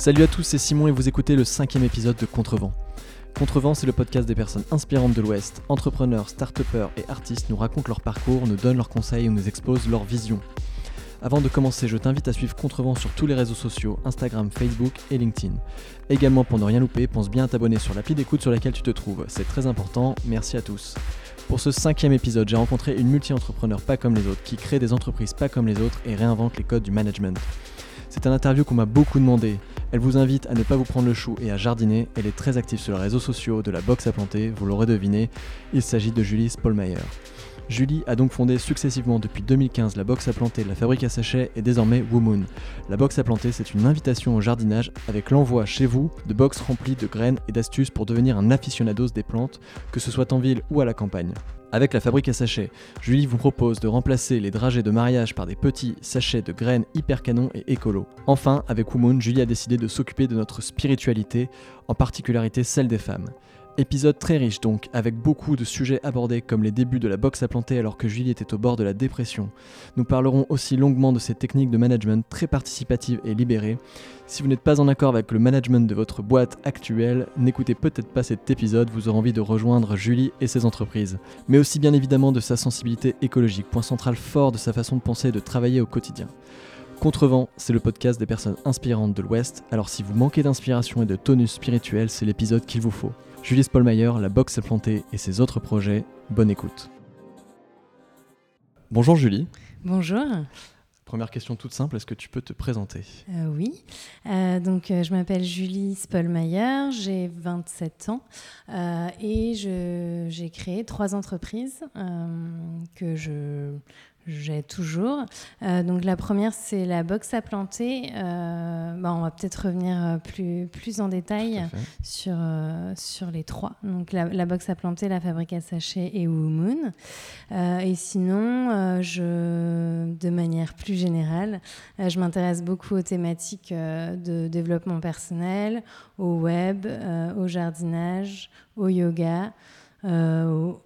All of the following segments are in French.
Salut à tous, c'est Simon et vous écoutez le cinquième épisode de Contrevent. Contrevent, c'est le podcast des personnes inspirantes de l'Ouest. Entrepreneurs, start et artistes nous racontent leur parcours, nous donnent leurs conseils ou nous exposent leur vision. Avant de commencer, je t'invite à suivre Contrevent sur tous les réseaux sociaux, Instagram, Facebook et LinkedIn. Également, pour ne rien louper, pense bien à t'abonner sur l'appli d'écoute sur laquelle tu te trouves. C'est très important, merci à tous. Pour ce cinquième épisode, j'ai rencontré une multi-entrepreneur pas comme les autres, qui crée des entreprises pas comme les autres et réinvente les codes du management. C'est un interview qu'on m'a beaucoup demandé. Elle vous invite à ne pas vous prendre le chou et à jardiner. Elle est très active sur les réseaux sociaux de la boxe à planter, vous l'aurez deviné. Il s'agit de Julie Spolmayer. Julie a donc fondé successivement depuis 2015 la boxe à planter, la fabrique à sachets et désormais Woomoon. La boxe à planter, c'est une invitation au jardinage avec l'envoi chez vous de box remplies de graines et d'astuces pour devenir un aficionados des plantes, que ce soit en ville ou à la campagne. Avec la fabrique à sachets, Julie vous propose de remplacer les dragées de mariage par des petits sachets de graines hyper canons et écolo. Enfin, avec Woomoon, Julie a décidé de s'occuper de notre spiritualité, en particularité celle des femmes. Épisode très riche donc, avec beaucoup de sujets abordés comme les débuts de la boxe à planter alors que Julie était au bord de la dépression. Nous parlerons aussi longuement de ces techniques de management très participatives et libérées. Si vous n'êtes pas en accord avec le management de votre boîte actuelle, n'écoutez peut-être pas cet épisode, vous aurez envie de rejoindre Julie et ses entreprises. Mais aussi bien évidemment de sa sensibilité écologique, point central fort de sa façon de penser et de travailler au quotidien. Contrevent, c'est le podcast des personnes inspirantes de l'Ouest, alors si vous manquez d'inspiration et de tonus spirituel, c'est l'épisode qu'il vous faut. Julie Spolmayer, la boxe à planter et ses autres projets, bonne écoute. Bonjour Julie. Bonjour. Première question toute simple, est-ce que tu peux te présenter? Euh, Oui, euh, donc euh, je m'appelle Julie Spolmayer, j'ai 27 ans et j'ai créé trois entreprises que je j'ai toujours. Euh, donc la première, c'est la box à planter. Euh, bah, on va peut-être revenir euh, plus, plus en détail sur, sur les trois. Donc la, la, box à planter, la fabrique à sachets et Moon. et sinon, je, de manière plus générale, je m'intéresse beaucoup aux thématiques de développement personnel, au web, au jardinage, au yoga, au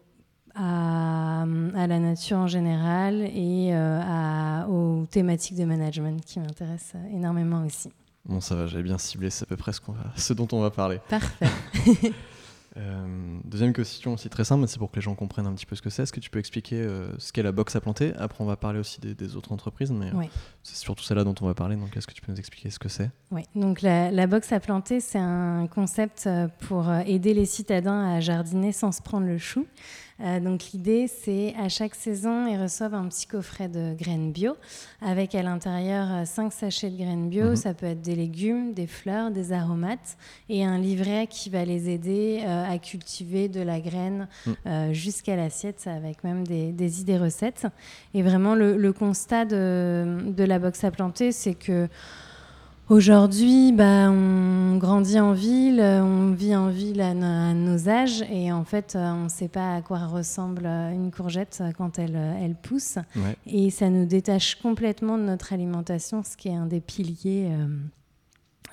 à, la nature en général et euh, aux thématiques de management qui m'intéressent énormément aussi. Bon, ça va, j'avais bien ciblé, c'est à peu près ce, ce dont on va parler. Parfait. Euh, deuxième question aussi très simple, c'est pour que les gens comprennent un petit peu ce que c'est. Est-ce que tu peux expliquer euh, ce qu'est la box à planter? Après, on va parler aussi des, autres entreprises, mais c'est surtout celle-là dont on va parler. Donc, est-ce que tu peux nous expliquer ce que c'est? Oui, donc la, la, box à planter, c'est un concept pour aider les citadins à jardiner sans se prendre le chou. Euh, donc l'idée, c'est à chaque saison, ils reçoivent un petit coffret de graines bio avec à l'intérieur 5 euh, sachets de graines bio. Mhm. Ça peut être des légumes, des fleurs, des aromates et un livret qui va les aider euh, à cultiver de la graine mhm. jusqu'à l'assiette avec même des, idées recettes. Et vraiment, le, constat de, de, la box à planter, c'est que Aujourd'hui, bah, on grandit en ville, on vit en ville à, nos âges et en fait, euh, on ne sait pas à quoi ressemble une courgette quand elle, elle pousse. Et ça nous détache complètement de notre alimentation, ce qui est un des piliers. Euh,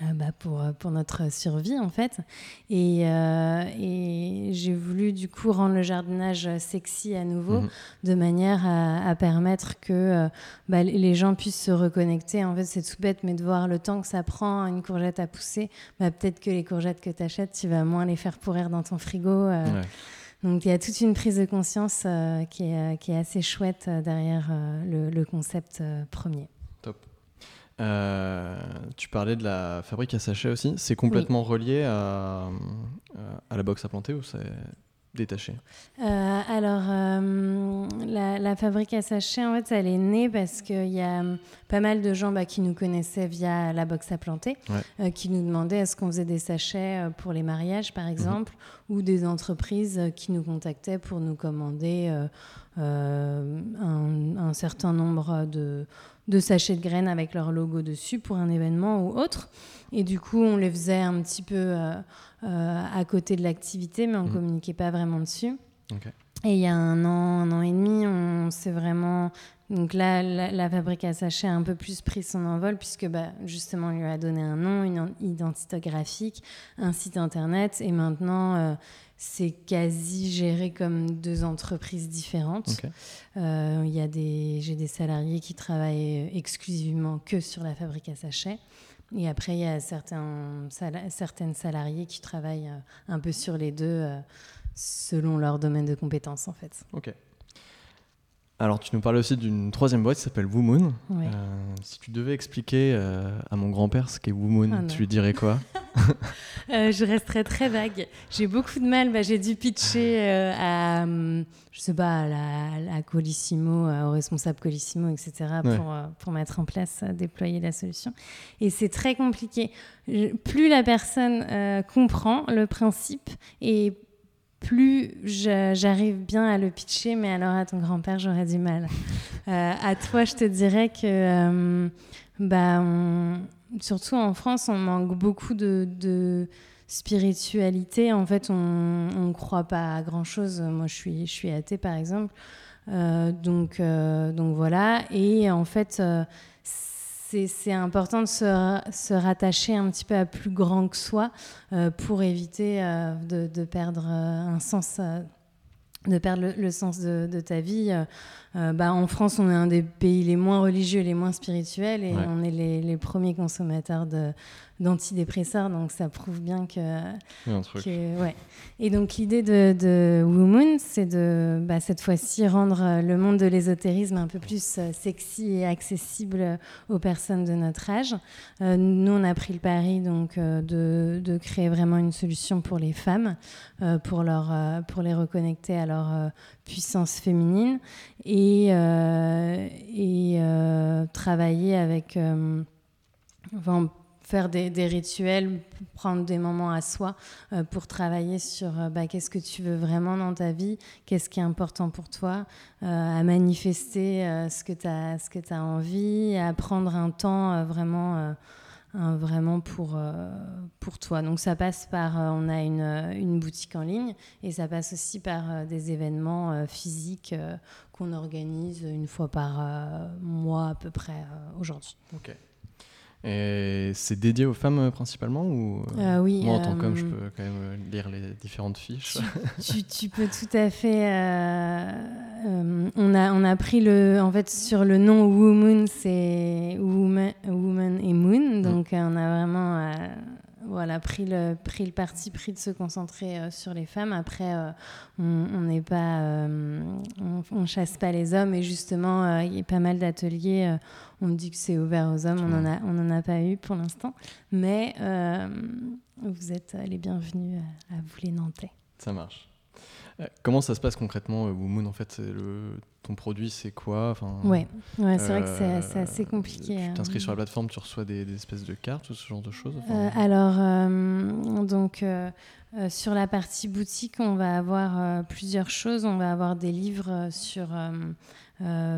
euh, bah, pour, euh, pour notre survie en fait. Et, euh, et j'ai voulu du coup rendre le jardinage sexy à nouveau, mhm. de manière à, permettre que bah, les gens puissent se reconnecter. En fait, c'est tout bête, mais de voir le temps que ça prend une courgette à pousser, bah, peut-être que les courgettes que tu achètes, tu vas moins les faire pourrir dans ton frigo. Donc il y a toute une prise de conscience qui, est, qui, est, assez chouette derrière le, le, concept premier. Euh, tu parlais de la fabrique à sachets aussi. C'est complètement relié à, à, la box à planter ou c'est détaché? Euh, Alors, euh, la, fabrique à sachets, en fait, elle est née parce qu'il y a pas mal de gens bah, qui nous connaissaient via la box à planter, qui nous demandaient est-ce qu'on faisait des sachets pour les mariages, par mhm. exemple, ou des entreprises qui nous contactaient pour nous commander un, un, certain nombre de de sachets de graines avec leur logo dessus pour un événement ou autre. Et du coup, on les faisait un petit peu euh, euh, à côté de l'activité, mais on ne mmh. communiquait pas vraiment dessus. Et il y a un an, un an et demi, on s'est vraiment. Donc là, la, fabrique à sachets a un peu plus pris son envol, puisque bah, justement, on lui a donné un nom, une identité graphique, un site internet, et maintenant. Euh, c'est quasi géré comme deux entreprises différentes. Euh, y a des, j'ai des salariés qui travaillent exclusivement que sur la fabrique à sachets. et après, il y a certains, certaines salariés qui travaillent euh, un peu sur les deux euh, selon leur domaine de compétences, en fait. Ok. Alors, tu nous parles aussi d'une troisième boîte qui s'appelle Woomoon. Euh, si tu devais expliquer à mon grand-père ce qu'est Woomoon, ah tu lui dirais quoi Je resterais très vague. J'ai beaucoup de mal. Bah, j'ai dû pitcher à, je sais pas, à, Colissimo, au responsable Colissimo, etc., pour, pour mettre en place, déployer la solution. Et c'est très compliqué. plus la personne comprend le principe et plus j'arrive bien à le pitcher, mais alors à ton grand-père, j'aurais du mal. Euh, à toi, je te dirais que, euh, bah, surtout en France, on manque beaucoup de, spiritualité. En fait, on ne croit pas à grand-chose. Moi, je suis, je suis athée, par exemple. Euh, donc, donc voilà. Et en fait, c'est important de se, rattacher un petit peu à plus grand que soi euh, pour éviter euh, de, perdre euh, un sens, de perdre le, sens de, ta vie. Bah, en France, on est un des pays les moins religieux, les moins spirituels, et on est les, les premiers consommateurs de, d'antidépresseurs, donc ça prouve bien que. ouais. Et donc l'idée de, de Moon, c'est de bah, cette fois-ci rendre euh, le monde de l'ésotérisme un peu plus euh, sexy et accessible aux personnes de notre âge. Euh, nous, on a pris le pari donc de, de, créer vraiment une solution pour les femmes, pour, leur, pour les reconnecter à leur puissance féminine et, et travailler avec. Enfin, faire des, rituels, prendre des moments à soi euh, pour travailler sur euh, bah, qu'est-ce que tu veux vraiment dans ta vie, qu'est-ce qui est important pour toi, euh, à manifester ce que tu as, envie, à prendre un temps vraiment, vraiment pour, pour toi. Donc ça passe par, on a une, une, boutique en ligne et ça passe aussi par des événements physiques qu'on organise une fois par mois à peu près aujourd'hui. Ok. Et c'est dédié aux femmes euh, principalement ou euh, euh, oui, Moi, en tant qu'homme, je peux quand même lire les différentes fiches? Tu, tu, peux tout à fait. on, a, on a pris le. En fait, sur le nom Woman, c'est Woman, woman et Moon. Mm. Donc, on a vraiment voilà, pris le, parti pris de se concentrer euh, sur les femmes. Après, euh, on n'est pas, euh, on, chasse pas les hommes et justement, il y a pas mal d'ateliers. on me dit que c'est ouvert aux hommes. On n'en a, on en a pas eu pour l'instant, mais vous êtes les bienvenus à, vous les Nantais. Ça marche. Comment ça se passe concrètement, Woomoon En fait, le, ton produit, c'est quoi enfin, Ouais, ouais c'est vrai que c'est assez compliqué. Tu t'inscris sur la plateforme, tu reçois des, espèces de cartes ou ce genre de choses euh, Alors, euh, donc, euh, sur la partie boutique, on va avoir plusieurs choses. On va avoir des livres sur,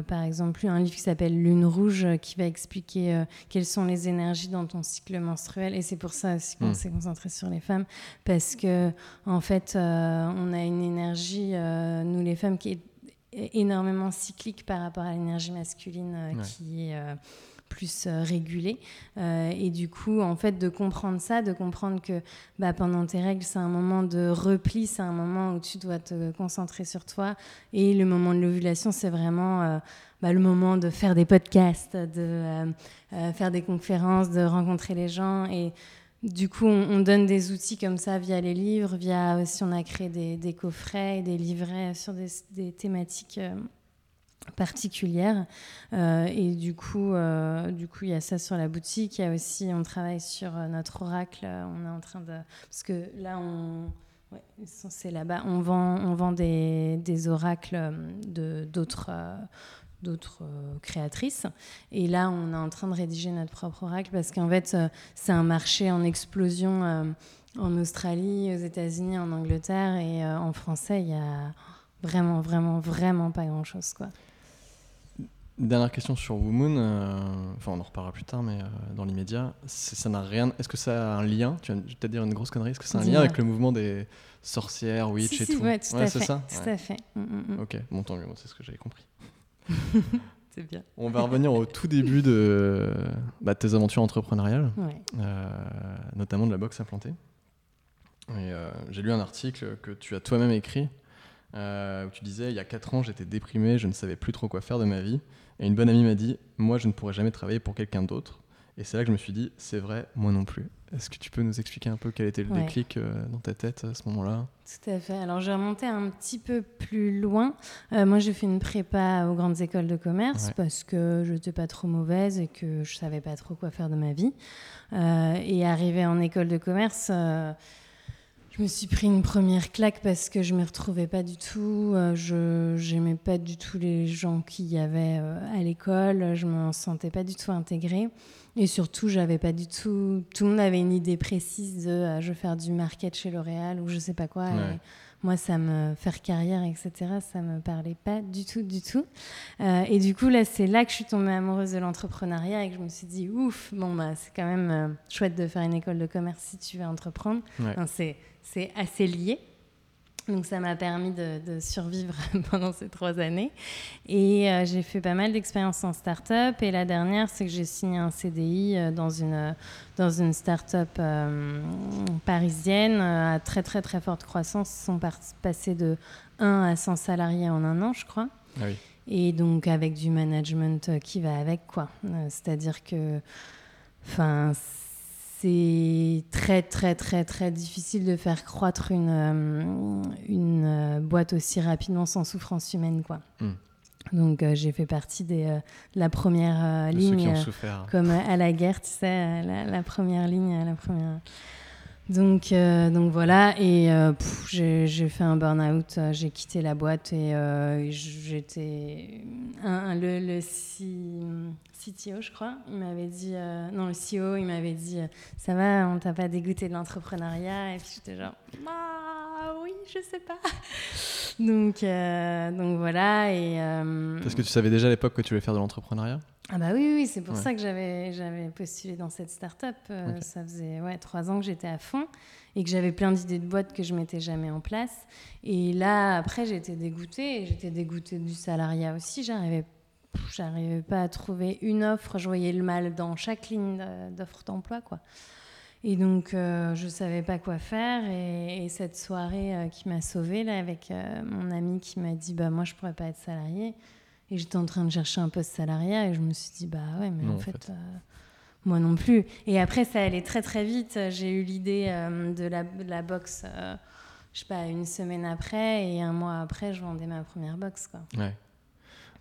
par exemple, un livre qui s'appelle Lune rouge, qui va expliquer quelles sont les énergies dans ton cycle menstruel. Et c'est pour ça aussi qu'on hmm. s'est concentré sur les femmes, parce que, en fait, on a une énergie, nous les femmes, qui est énormément cyclique par rapport à l'énergie masculine euh, qui est euh, plus euh, régulée. et du coup, en fait, de comprendre ça, de comprendre que bah, pendant tes règles, c'est un moment de repli, c'est un moment où tu dois te concentrer sur toi. Et le moment de l'ovulation, c'est vraiment bah, le moment de faire des podcasts, de faire des conférences, de rencontrer les gens. Et du coup, on, donne des outils comme ça via les livres, via aussi on a créé des, coffrets et des livrets sur des, thématiques euh, particulières. Euh, et du coup, euh, du coup, il y a ça sur la boutique. Il y a aussi, on travaille sur notre oracle. On est en train de, parce que là, on c'est là-bas. On vend, on vend des, des oracles de d'autres d'autres euh, créatrices. Et là, on est en train de rédiger notre propre oracle parce qu'en fait, euh, c'est un marché en explosion euh, en Australie, aux États-Unis, en Angleterre et en français, il y a vraiment, vraiment, vraiment pas grand-chose. quoi. Dernière question sur Womoon, enfin on en reparlera plus tard, mais dans l'immédiat, ça n'a rien. Est-ce que ça a un lien? Tu vas peut-être dire une grosse connerie. Est-ce que c'est un lien avec le mouvement des sorcières, witch et tout? Ouais, tout à fait. Ça? Tout à fait. Mm, mm, mm. Ok, bon tant mieux, c'est ce que j'avais compris. c'est bien. On va revenir au tout début de, bah, tes aventures entrepreneuriales, euh, notamment de la boxe implantée. Euh, j'ai lu un article que tu as toi-même écrit euh, où tu disais il y a 4 ans j'étais déprimé, je ne savais plus trop quoi faire de ma vie et une bonne amie m'a dit moi je ne pourrais jamais travailler pour quelqu'un d'autre Et c'est là que je me suis dit, c'est vrai, moi non plus. Est-ce que tu peux nous expliquer un peu quel était le déclic euh, dans ta tête à ce moment-là? Tout à fait. Alors, j'ai remonté un petit peu plus loin. Euh, moi, j'ai fait une prépa aux grandes écoles de commerce parce que je n'étais pas trop mauvaise et que je savais pas trop quoi faire de ma vie. Euh, et arrivé en école de commerce, je me suis pris une première claque parce que je ne m'y retrouvais pas du tout. je n'aimais pas du tout les gens qu'il y avait à l'école. Je me sentais pas du tout intégrée. Et surtout, j'avais pas du tout. Tout le monde avait une idée précise de euh, je veux faire du market chez L'Oréal ou je sais pas quoi. moi, ça me faire carrière, etc. Ça me parlait pas du tout, du tout. Euh, et du coup, là, c'est là que je suis tombée amoureuse de l'entrepreneuriat et que je me suis dit ouf, bon bah c'est quand même euh, chouette de faire une école de commerce si tu veux entreprendre. c'est assez lié. Donc ça m'a permis de, survivre pendant ces trois années. Et euh, j'ai fait pas mal d'expériences en start-up. Et la dernière, c'est que j'ai signé un CDI euh, dans une, dans une start-up euh, parisienne à très très très forte croissance. Ils sont passés de 1 à 100 salariés en un an, je crois. Ah Et donc avec du management qui va avec, quoi. C'est-à-dire que... Enfin, c'est très très très très difficile de faire croître une, euh, une euh, boîte aussi rapidement sans souffrance humaine quoi. Hmm. Donc euh, j'ai fait partie des, de la première ligne, comme à la guerre, tu sais, la, la première ligne, la première. Donc, euh, donc voilà, et euh, j'ai fait un burn-out, euh, j'ai quitté la boîte et j'étais. Le, le CTO, je crois, il m'avait dit. non, le CEO, il m'avait dit Ça va, on t'a pas dégoûté de l'entrepreneuriat Et puis j'étais genre oui, je sais pas. donc, donc voilà. Et, Parce que tu savais déjà à l'époque que tu voulais faire de l'entrepreneuriat? Ah bah oui, oui c'est pour ça que j'avais, j'avais postulé dans cette start-up. Euh, ça faisait ouais, trois ans que j'étais à fond et que j'avais plein d'idées de boîtes que je mettais jamais en place. Et là, après, j'étais dégoûtée. J'étais dégoûtée du salariat aussi. J'arrivais, j'arrivais pas à trouver une offre. Je voyais le mal dans chaque ligne d'offre d'emploi, quoi. Et donc, euh, je savais pas quoi faire. Et, cette soirée euh, qui m'a sauvée, là, avec mon ami qui m'a dit, bah moi, je pourrais pas être salariée et j'étais en train de chercher un poste salariat et je me suis dit, bah ouais, mais en, fait, euh, moi non plus. Et après, ça allait très très vite. J'ai eu l'idée euh, de, la, de, la, boxe, euh, je sais pas, une semaine après et un mois après, je vendais ma première boxe. Quoi. Ouais.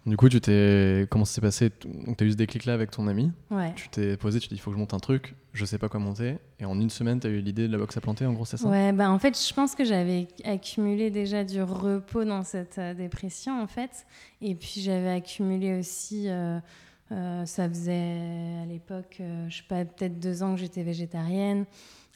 Du coup, tu t'es comment ça s'est passé? Donc, tu as eu ce déclic-là avec ton ami. Ouais. Tu t'es posé, tu t'es dit, il faut que je monte un truc, je sais pas quoi monter. Et en une semaine, tu as eu l'idée de la boxe à planter, en gros, c'est ça? Ouais, bah en fait, je pense que j'avais accumulé déjà du repos dans cette euh, dépression, en fait. Et puis, j'avais accumulé aussi. Euh, euh, ça faisait à l'époque, je sais pas, peut-être deux ans que j'étais végétarienne.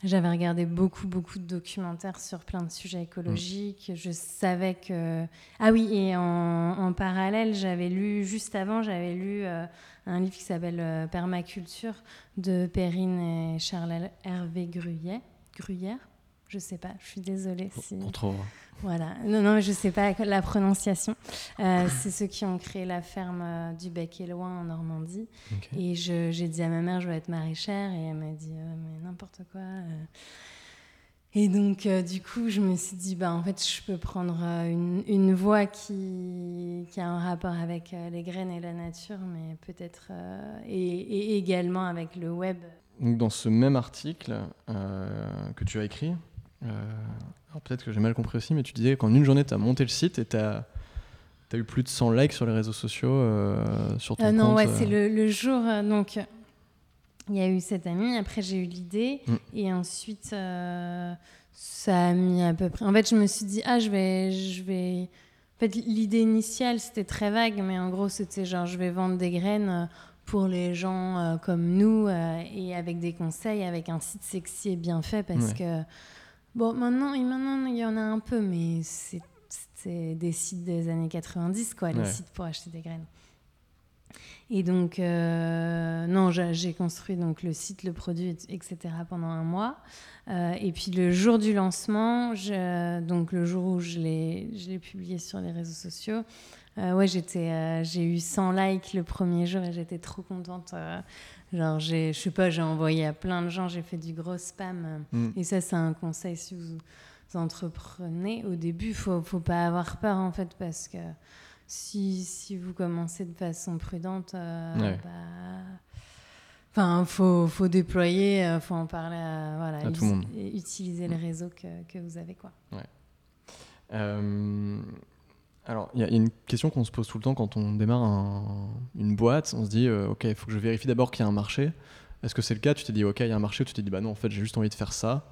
J'avais regardé beaucoup, beaucoup de documentaires sur plein de sujets écologiques. Je savais que... Ah oui, et en, parallèle, j'avais lu, juste avant, j'avais lu euh, un livre qui s'appelle euh, Permaculture de Perrine et Charles Hervé Gruyère. Gruyère Je sais pas, je suis désolée si... Voilà. Non, non, je ne sais pas la prononciation. Euh, c'est ceux qui ont créé la ferme euh, du Bec et Loin en Normandie. Et j'ai dit à ma mère, je veux être maraîchère. Et elle m'a dit, euh, mais n'importe quoi. Et donc, du coup, je me suis dit, bah, en fait, je peux prendre une, une voie qui, qui, a un rapport avec les graines et la nature, mais peut-être. Et, et, également avec le web. Donc, dans ce même article que tu as écrit, peut-être que j'ai mal compris aussi, mais tu disais qu'en une journée, tu as monté le site et tu as, as, eu plus de 100 likes sur les réseaux sociaux, euh, sur ton euh, Non, ouais, c'est le, le, jour. Euh, donc, il y a eu cet ami, après j'ai eu l'idée, mm. et ensuite, ça a mis à peu près. En fait, je me suis dit, ah, je vais. Je vais... En fait, l'idée initiale, c'était très vague, mais en gros, c'était genre, je vais vendre des graines pour les gens comme nous et avec des conseils, avec un site sexy et bien fait parce que Bon, maintenant, maintenant, il y en a un peu, mais c'est des sites des années 90, quoi, les sites pour acheter des graines. Et donc, euh, non, j'ai construit donc le site, le produit, etc. pendant un mois. Euh, et puis le jour du lancement, je, donc le jour où je l'ai publié sur les réseaux sociaux, euh, ouais, j'étais, j'ai eu 100 likes le premier jour et j'étais trop contente. Genre, je sais pas, j'ai envoyé à plein de gens, j'ai fait du gros spam. Mm. Et ça, c'est un conseil si vous, entreprenez. Au début, il faut, faut pas avoir peur, en fait, parce que si, si vous commencez de façon prudente, euh, bah, Enfin, faut, faut déployer, euh, faut en parler à, voilà, À tout le monde. et utiliser le réseau que, que vous avez. Quoi. Euh, alors, il y, a une question qu'on se pose tout le temps quand on démarre un- une boîte. On se dit, euh, ok, il faut que je vérifie d'abord qu'il y a un marché. Est-ce que c'est le cas? Tu t'es dit, ok, il y a un marché, tu t'es dit, bah non, en fait, j'ai juste envie de faire ça.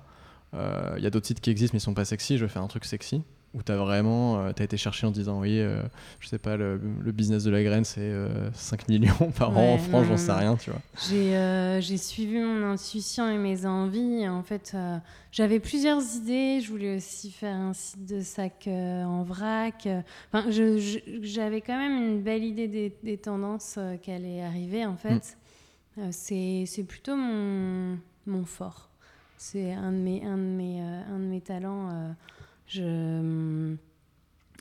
Euh, Il y a d'autres sites qui existent, mais ils sont pas sexy, je vais faire un truc sexy. Ou t'as vraiment euh, été chercher en disant, oui, euh, je sais pas, le, le business de la graine, c'est euh, 5 millions par an en France, j'en sais rien, tu vois. J'ai euh, j'ai suivi mon intuition et mes envies. Et en fait, euh, j'avais plusieurs idées. Je voulais aussi faire un site de sac en vrac. Enfin, je- je- j'avais quand même une belle idée des, des tendances qui allaient arriver, en fait. Euh, C'est c'est plutôt mon, mon fort. C'est un de mes, un de mes, un de mes talents. Je...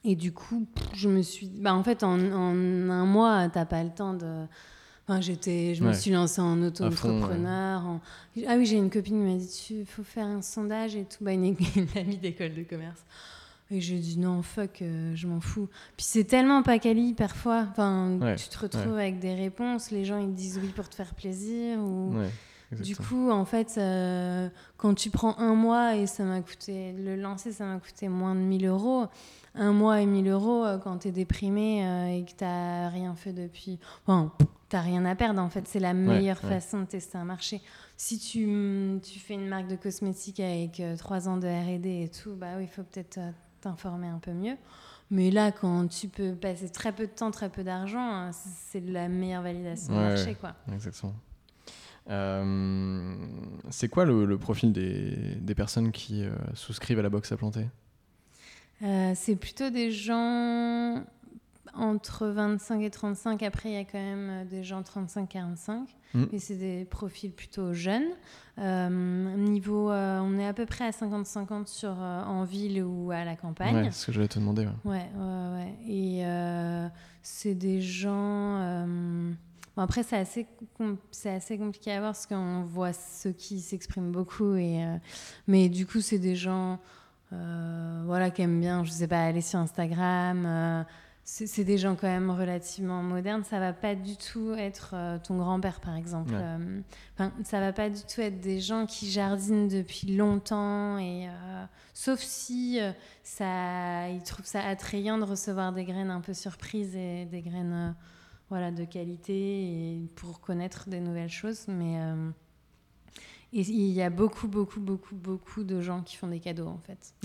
Et du coup, je me suis. Bah, en fait, en, en un mois, t'as pas le temps de. Enfin, j'étais, je me suis lancée en ouais. auto-entrepreneur. en- Ah oui, j'ai une copine qui m'a dit il faut faire un sondage et tout. Bah, une, une amie d'école de commerce. Et j'ai dit non, fuck, euh, je m'en fous. Puis c'est tellement pas quali parfois. Enfin, Ouais, tu te retrouves avec des réponses, les gens ils te disent oui pour te faire plaisir. Ou... Du coup, en fait, euh, quand tu prends un mois et ça m'a coûté, le lancer, ça m'a coûté moins de 1000 euros. Un mois et 1000 euros euh, quand tu es déprimé euh, et que tu n'as rien fait depuis. Enfin, tu rien à perdre en fait. C'est la meilleure ouais. façon de tester un marché. Si tu, mm, tu fais une marque de cosmétiques avec euh, trois ans de RD et tout, bah oui, il faut peut-être t'informer un peu mieux. Mais là, quand tu peux passer très peu de temps, très peu d'argent, euh, c'est la meilleure validation Ouais, de marché. Quoi. Exactement. Euh, c'est quoi le, le profil des, des personnes qui euh, souscrivent à la box à planter? Euh, c'est plutôt des gens entre 25 et 35. Après, il y a quand même des gens 35-45. Mm. Et c'est des profils plutôt jeunes. Niveau, on est à peu près à 50-50 sur, en ville ou à la campagne. Ouais, c'est ce que j'allais te demander. ouais. Ouais, ouais, ouais. Et c'est des gens. Bon, après, c'est assez, c'est assez compliqué à voir parce qu'on voit ceux qui s'expriment beaucoup. Et, euh, mais du coup, c'est des gens euh, voilà, qui aiment bien, je sais pas, aller sur Instagram. euh, c'est des gens quand même relativement modernes. Ça va pas du tout être ton grand-père, par exemple. Ouais. Ça va pas du tout être des gens qui jardinent depuis longtemps et sauf si ça, ils trouvent ça attrayant de recevoir des graines un peu surprises et des graines voilà de qualité et pour connaître des nouvelles choses. Mais euh, et il y a beaucoup beaucoup beaucoup beaucoup de gens qui font des cadeaux en fait.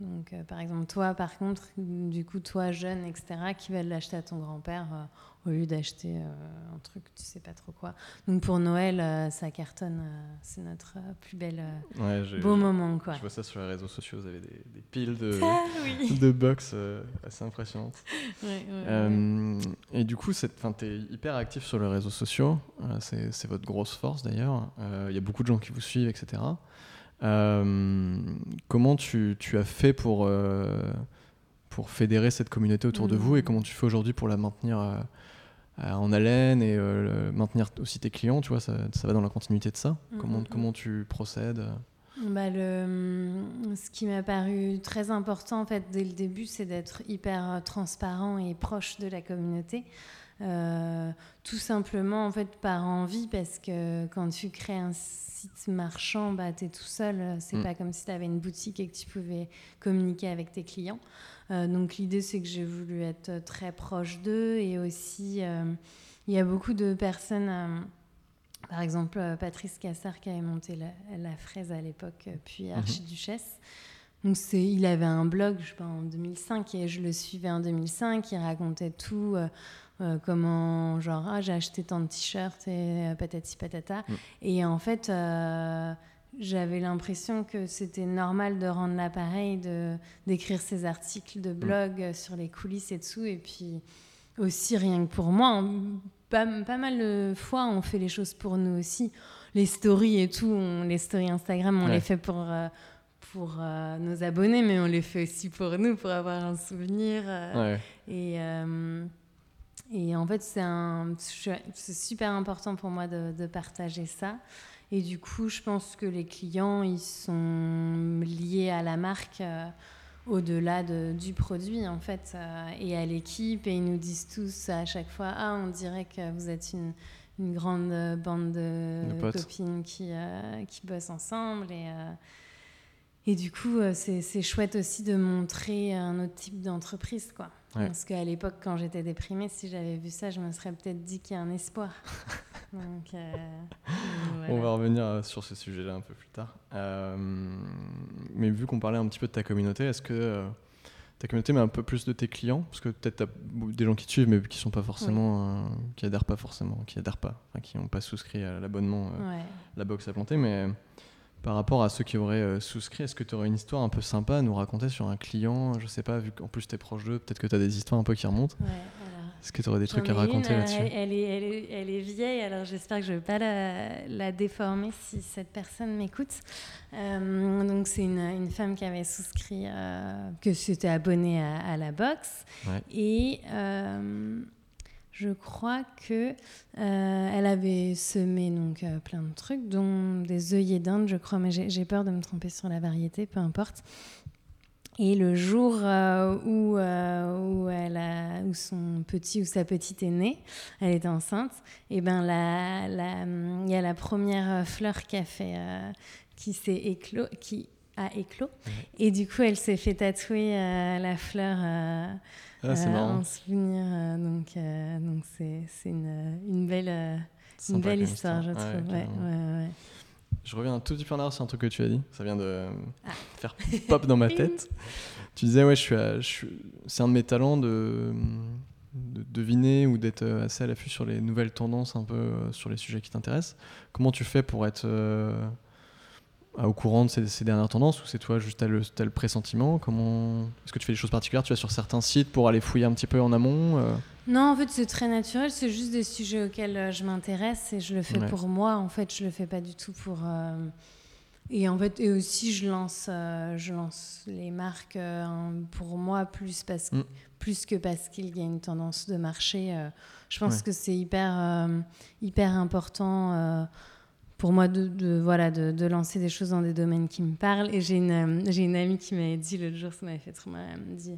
Donc, euh, par exemple, toi, par contre, du coup, toi, jeune, etc., qui veulent l'acheter à ton grand-père euh, au lieu d'acheter euh, un truc, tu sais pas trop quoi. Donc, pour Noël, euh, ça cartonne. euh, c'est notre plus bel Ouais, beau moment, quoi. Je vois ça sur les réseaux sociaux, vous avez des, des piles de, Ah oui. de box assez impressionnantes. Ouais, ouais, ouais. Et du coup, tu es hyper actif sur les réseaux sociaux, c'est votre grosse force d'ailleurs. Il y a beaucoup de gens qui vous suivent, etc. Euh, comment tu, tu as fait pour, euh, pour fédérer cette communauté autour de Mhm. vous et comment tu fais aujourd'hui pour la maintenir euh, euh, en haleine et euh, maintenir aussi tes clients Tu vois, ça, ça va dans la continuité de ça. Comment, Mhm. comment tu procèdes Bah, le, ce qui m'a paru très important en fait dès le début, c'est d'être hyper euh, transparent et proche de la communauté. Euh, tout simplement en fait par envie parce que quand tu crées un site marchand, bah, tu es tout seul. euh, C'est Mm. pas comme si tu avais une boutique et que tu pouvais communiquer avec tes clients. Euh, donc l'idée c'est que j'ai voulu être très proche d'eux et aussi euh, il y a beaucoup de personnes. euh, par exemple, euh, Patrice Cassard qui avait monté la, la fraise à l'époque, euh, puis Archiduchesse. Donc c'est, il avait un blog, je sais pas, en 2005 et je le suivais en 2005. Il racontait tout, euh, euh, comment, genre, ah, j'ai acheté tant de t-shirts et euh, patati patata. Mm. Et en fait, euh, j'avais l'impression que c'était normal de rendre l'appareil, de d'écrire ces articles de blog euh, sur les coulisses et dessous. Et puis aussi, rien que pour moi, hein, pas, pas mal de fois, on fait les choses pour nous aussi. Les stories et tout, on- les stories Instagram, on Ouais. les fait pour, euh, pour euh, nos abonnés, mais on les fait aussi pour nous, pour avoir un souvenir. euh, Ouais. et, et en fait, c'est un- c'est super important pour moi de, de partager ça. Et du coup, je pense que les clients, ils sont liés à la marque euh, au-delà de- du produit, en fait, euh, et à l'équipe. Et ils nous disent tous à chaque fois, ah, on dirait que vous êtes une, une grande bande de, copines qui, qui bossent ensemble. Et, et du coup, c'est chouette aussi de montrer un autre type d'entreprise. quoi. Parce qu'à l'époque, quand j'étais déprimée, si j'avais vu ça, je me serais peut-être dit qu'il y a un espoir. Euh, On va revenir euh, sur ce sujet-là un peu plus tard. Euh, mais vu qu'on parlait un petit peu de ta communauté, est-ce que ta communauté met un peu plus de tes clients? Parce que peut-être tu as des gens qui te suivent, mais qui sont pas forcément, qui adhèrent pas forcément, qui adhèrent pas, qui n'ont pas souscrit à l'abonnement, la box à planter. Mais par rapport à ceux qui auraient souscrit, est-ce que tu aurais une histoire un peu sympa à nous raconter sur un client? Je sais pas, vu qu'en plus tu es proche d'eux, peut-être que tu as des histoires un peu qui remontent. Est-ce que tu aurais des trucs à raconter là-dessus? elle, est, elle, est, elle, est, vieille, alors j'espère que je ne vais pas la, la, déformer si cette personne m'écoute. Euh, donc c'est une, une, femme qui avait souscrit, euh, que c'était abonnée à, à, la box. Et euh, je crois que elle avait semé donc plein de trucs, dont des œillets d'Inde, je crois, mais j'ai peur de me tromper sur la variété, peu importe. Et le jour euh, où, euh, où, elle a, où son petit ou sa petite est née, elle était enceinte, et ben il y a la première fleur qui a fait, euh, qui s'est éclos, qui a éclos, et du coup elle s'est fait tatouer la fleur. Ah, en souvenir, donc donc c'est une, une belle, une belle histoire, je trouve. Ouais, ouais, je reviens un tout petit peu en arrière sur un truc que tu as dit. Ça vient de ah. faire pop dans ma tête. tu disais, ouais, je suis, c'est un de mes talents de, deviner ou d'être assez à l'affût sur les nouvelles tendances, un peu euh, sur les sujets qui t'intéressent. Comment tu fais pour être euh, au courant de ces, dernières tendances ou c'est toi juste le, as le pressentiment? Comment Est-ce que tu fais des choses particulières Tu vas sur certains sites pour aller fouiller un petit peu en amont euh? Non, en fait, c'est très naturel. C'est juste des sujets auxquels euh, je m'intéresse et je le fais pour moi. En fait, je le fais pas du tout pour. Euh, et en fait, et aussi, je lance, euh, je lance les marques pour moi plus parce mm. plus que parce qu'il y a une tendance de marché. je pense que c'est hyper, hyper important pour moi de, de voilà de, de, lancer des choses dans des domaines qui me parlent. Et j'ai une, j'ai une amie qui m'avait dit l'autre jour, ça m'avait fait trop mal. Elle me dit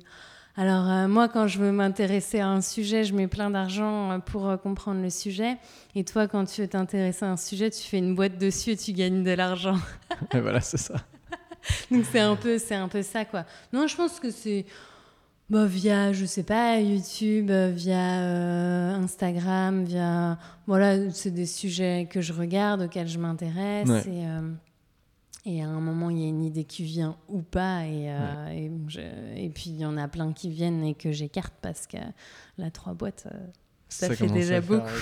alors euh, moi, quand je veux m'intéresser à un sujet, je mets plein d'argent euh, pour euh, comprendre le sujet. Et toi, quand tu veux t'intéresser à un sujet, tu fais une boîte dessus et tu gagnes de l'argent. et voilà, c'est ça. Donc c'est un peu, c'est un peu ça quoi. Non, je pense que c'est bah, via, je sais pas, YouTube, via Instagram, via voilà, c'est des sujets que je regarde, auxquels je m'intéresse et et à un moment, il y a une idée qui vient ou pas. Et, euh, et, puis, il y en a plein qui viennent et que j'écarte parce que la trois boîtes, euh, ça, fait déjà beaucoup.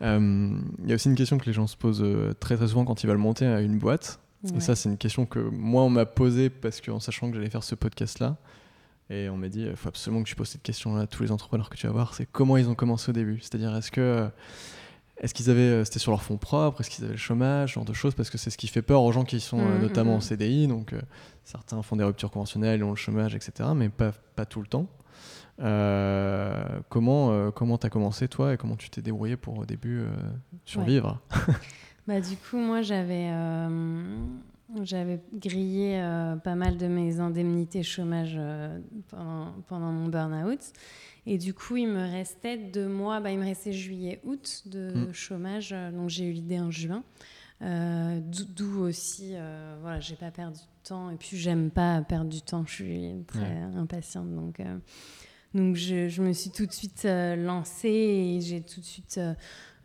Euh, il y a aussi une question que les gens se posent très très souvent quand ils veulent monter à une boîte. Et ça, c'est une question que moi, on m'a posée parce qu'en sachant que j'allais faire ce podcast-là, et on m'a dit, il faut absolument que tu poses cette question-là à tous les entrepreneurs que tu vas voir, c'est comment ils ont commencé au début. C'est-à-dire, est-ce que est-ce qu'ils avaient, euh, c'était sur leur fonds propres, est-ce qu'ils avaient le chômage, ce genre de choses, parce que c'est ce qui fait peur aux gens qui sont euh, mmh, notamment mmh. en CDI. Donc, euh, certains font des ruptures conventionnelles, ont le chômage, etc., mais pas, pas tout le temps. comment comment t'as commencé toi et comment tu t'es débrouillé pour au début survivre? Bah du coup moi j'avais j'avais grillé pas mal de mes indemnités chômage pendant, pendant mon burn-out et du coup, il me restait deux mois, bah, il me restait juillet-août de mm. chômage. Euh, donc j'ai eu l'idée en juin. Euh, d'où aussi, euh, voilà, j'ai pas perdu de temps. Et puis j'aime pas perdre du temps, je suis très impatiente. Donc, donc je, je, me suis tout de suite lancée et j'ai tout de suite.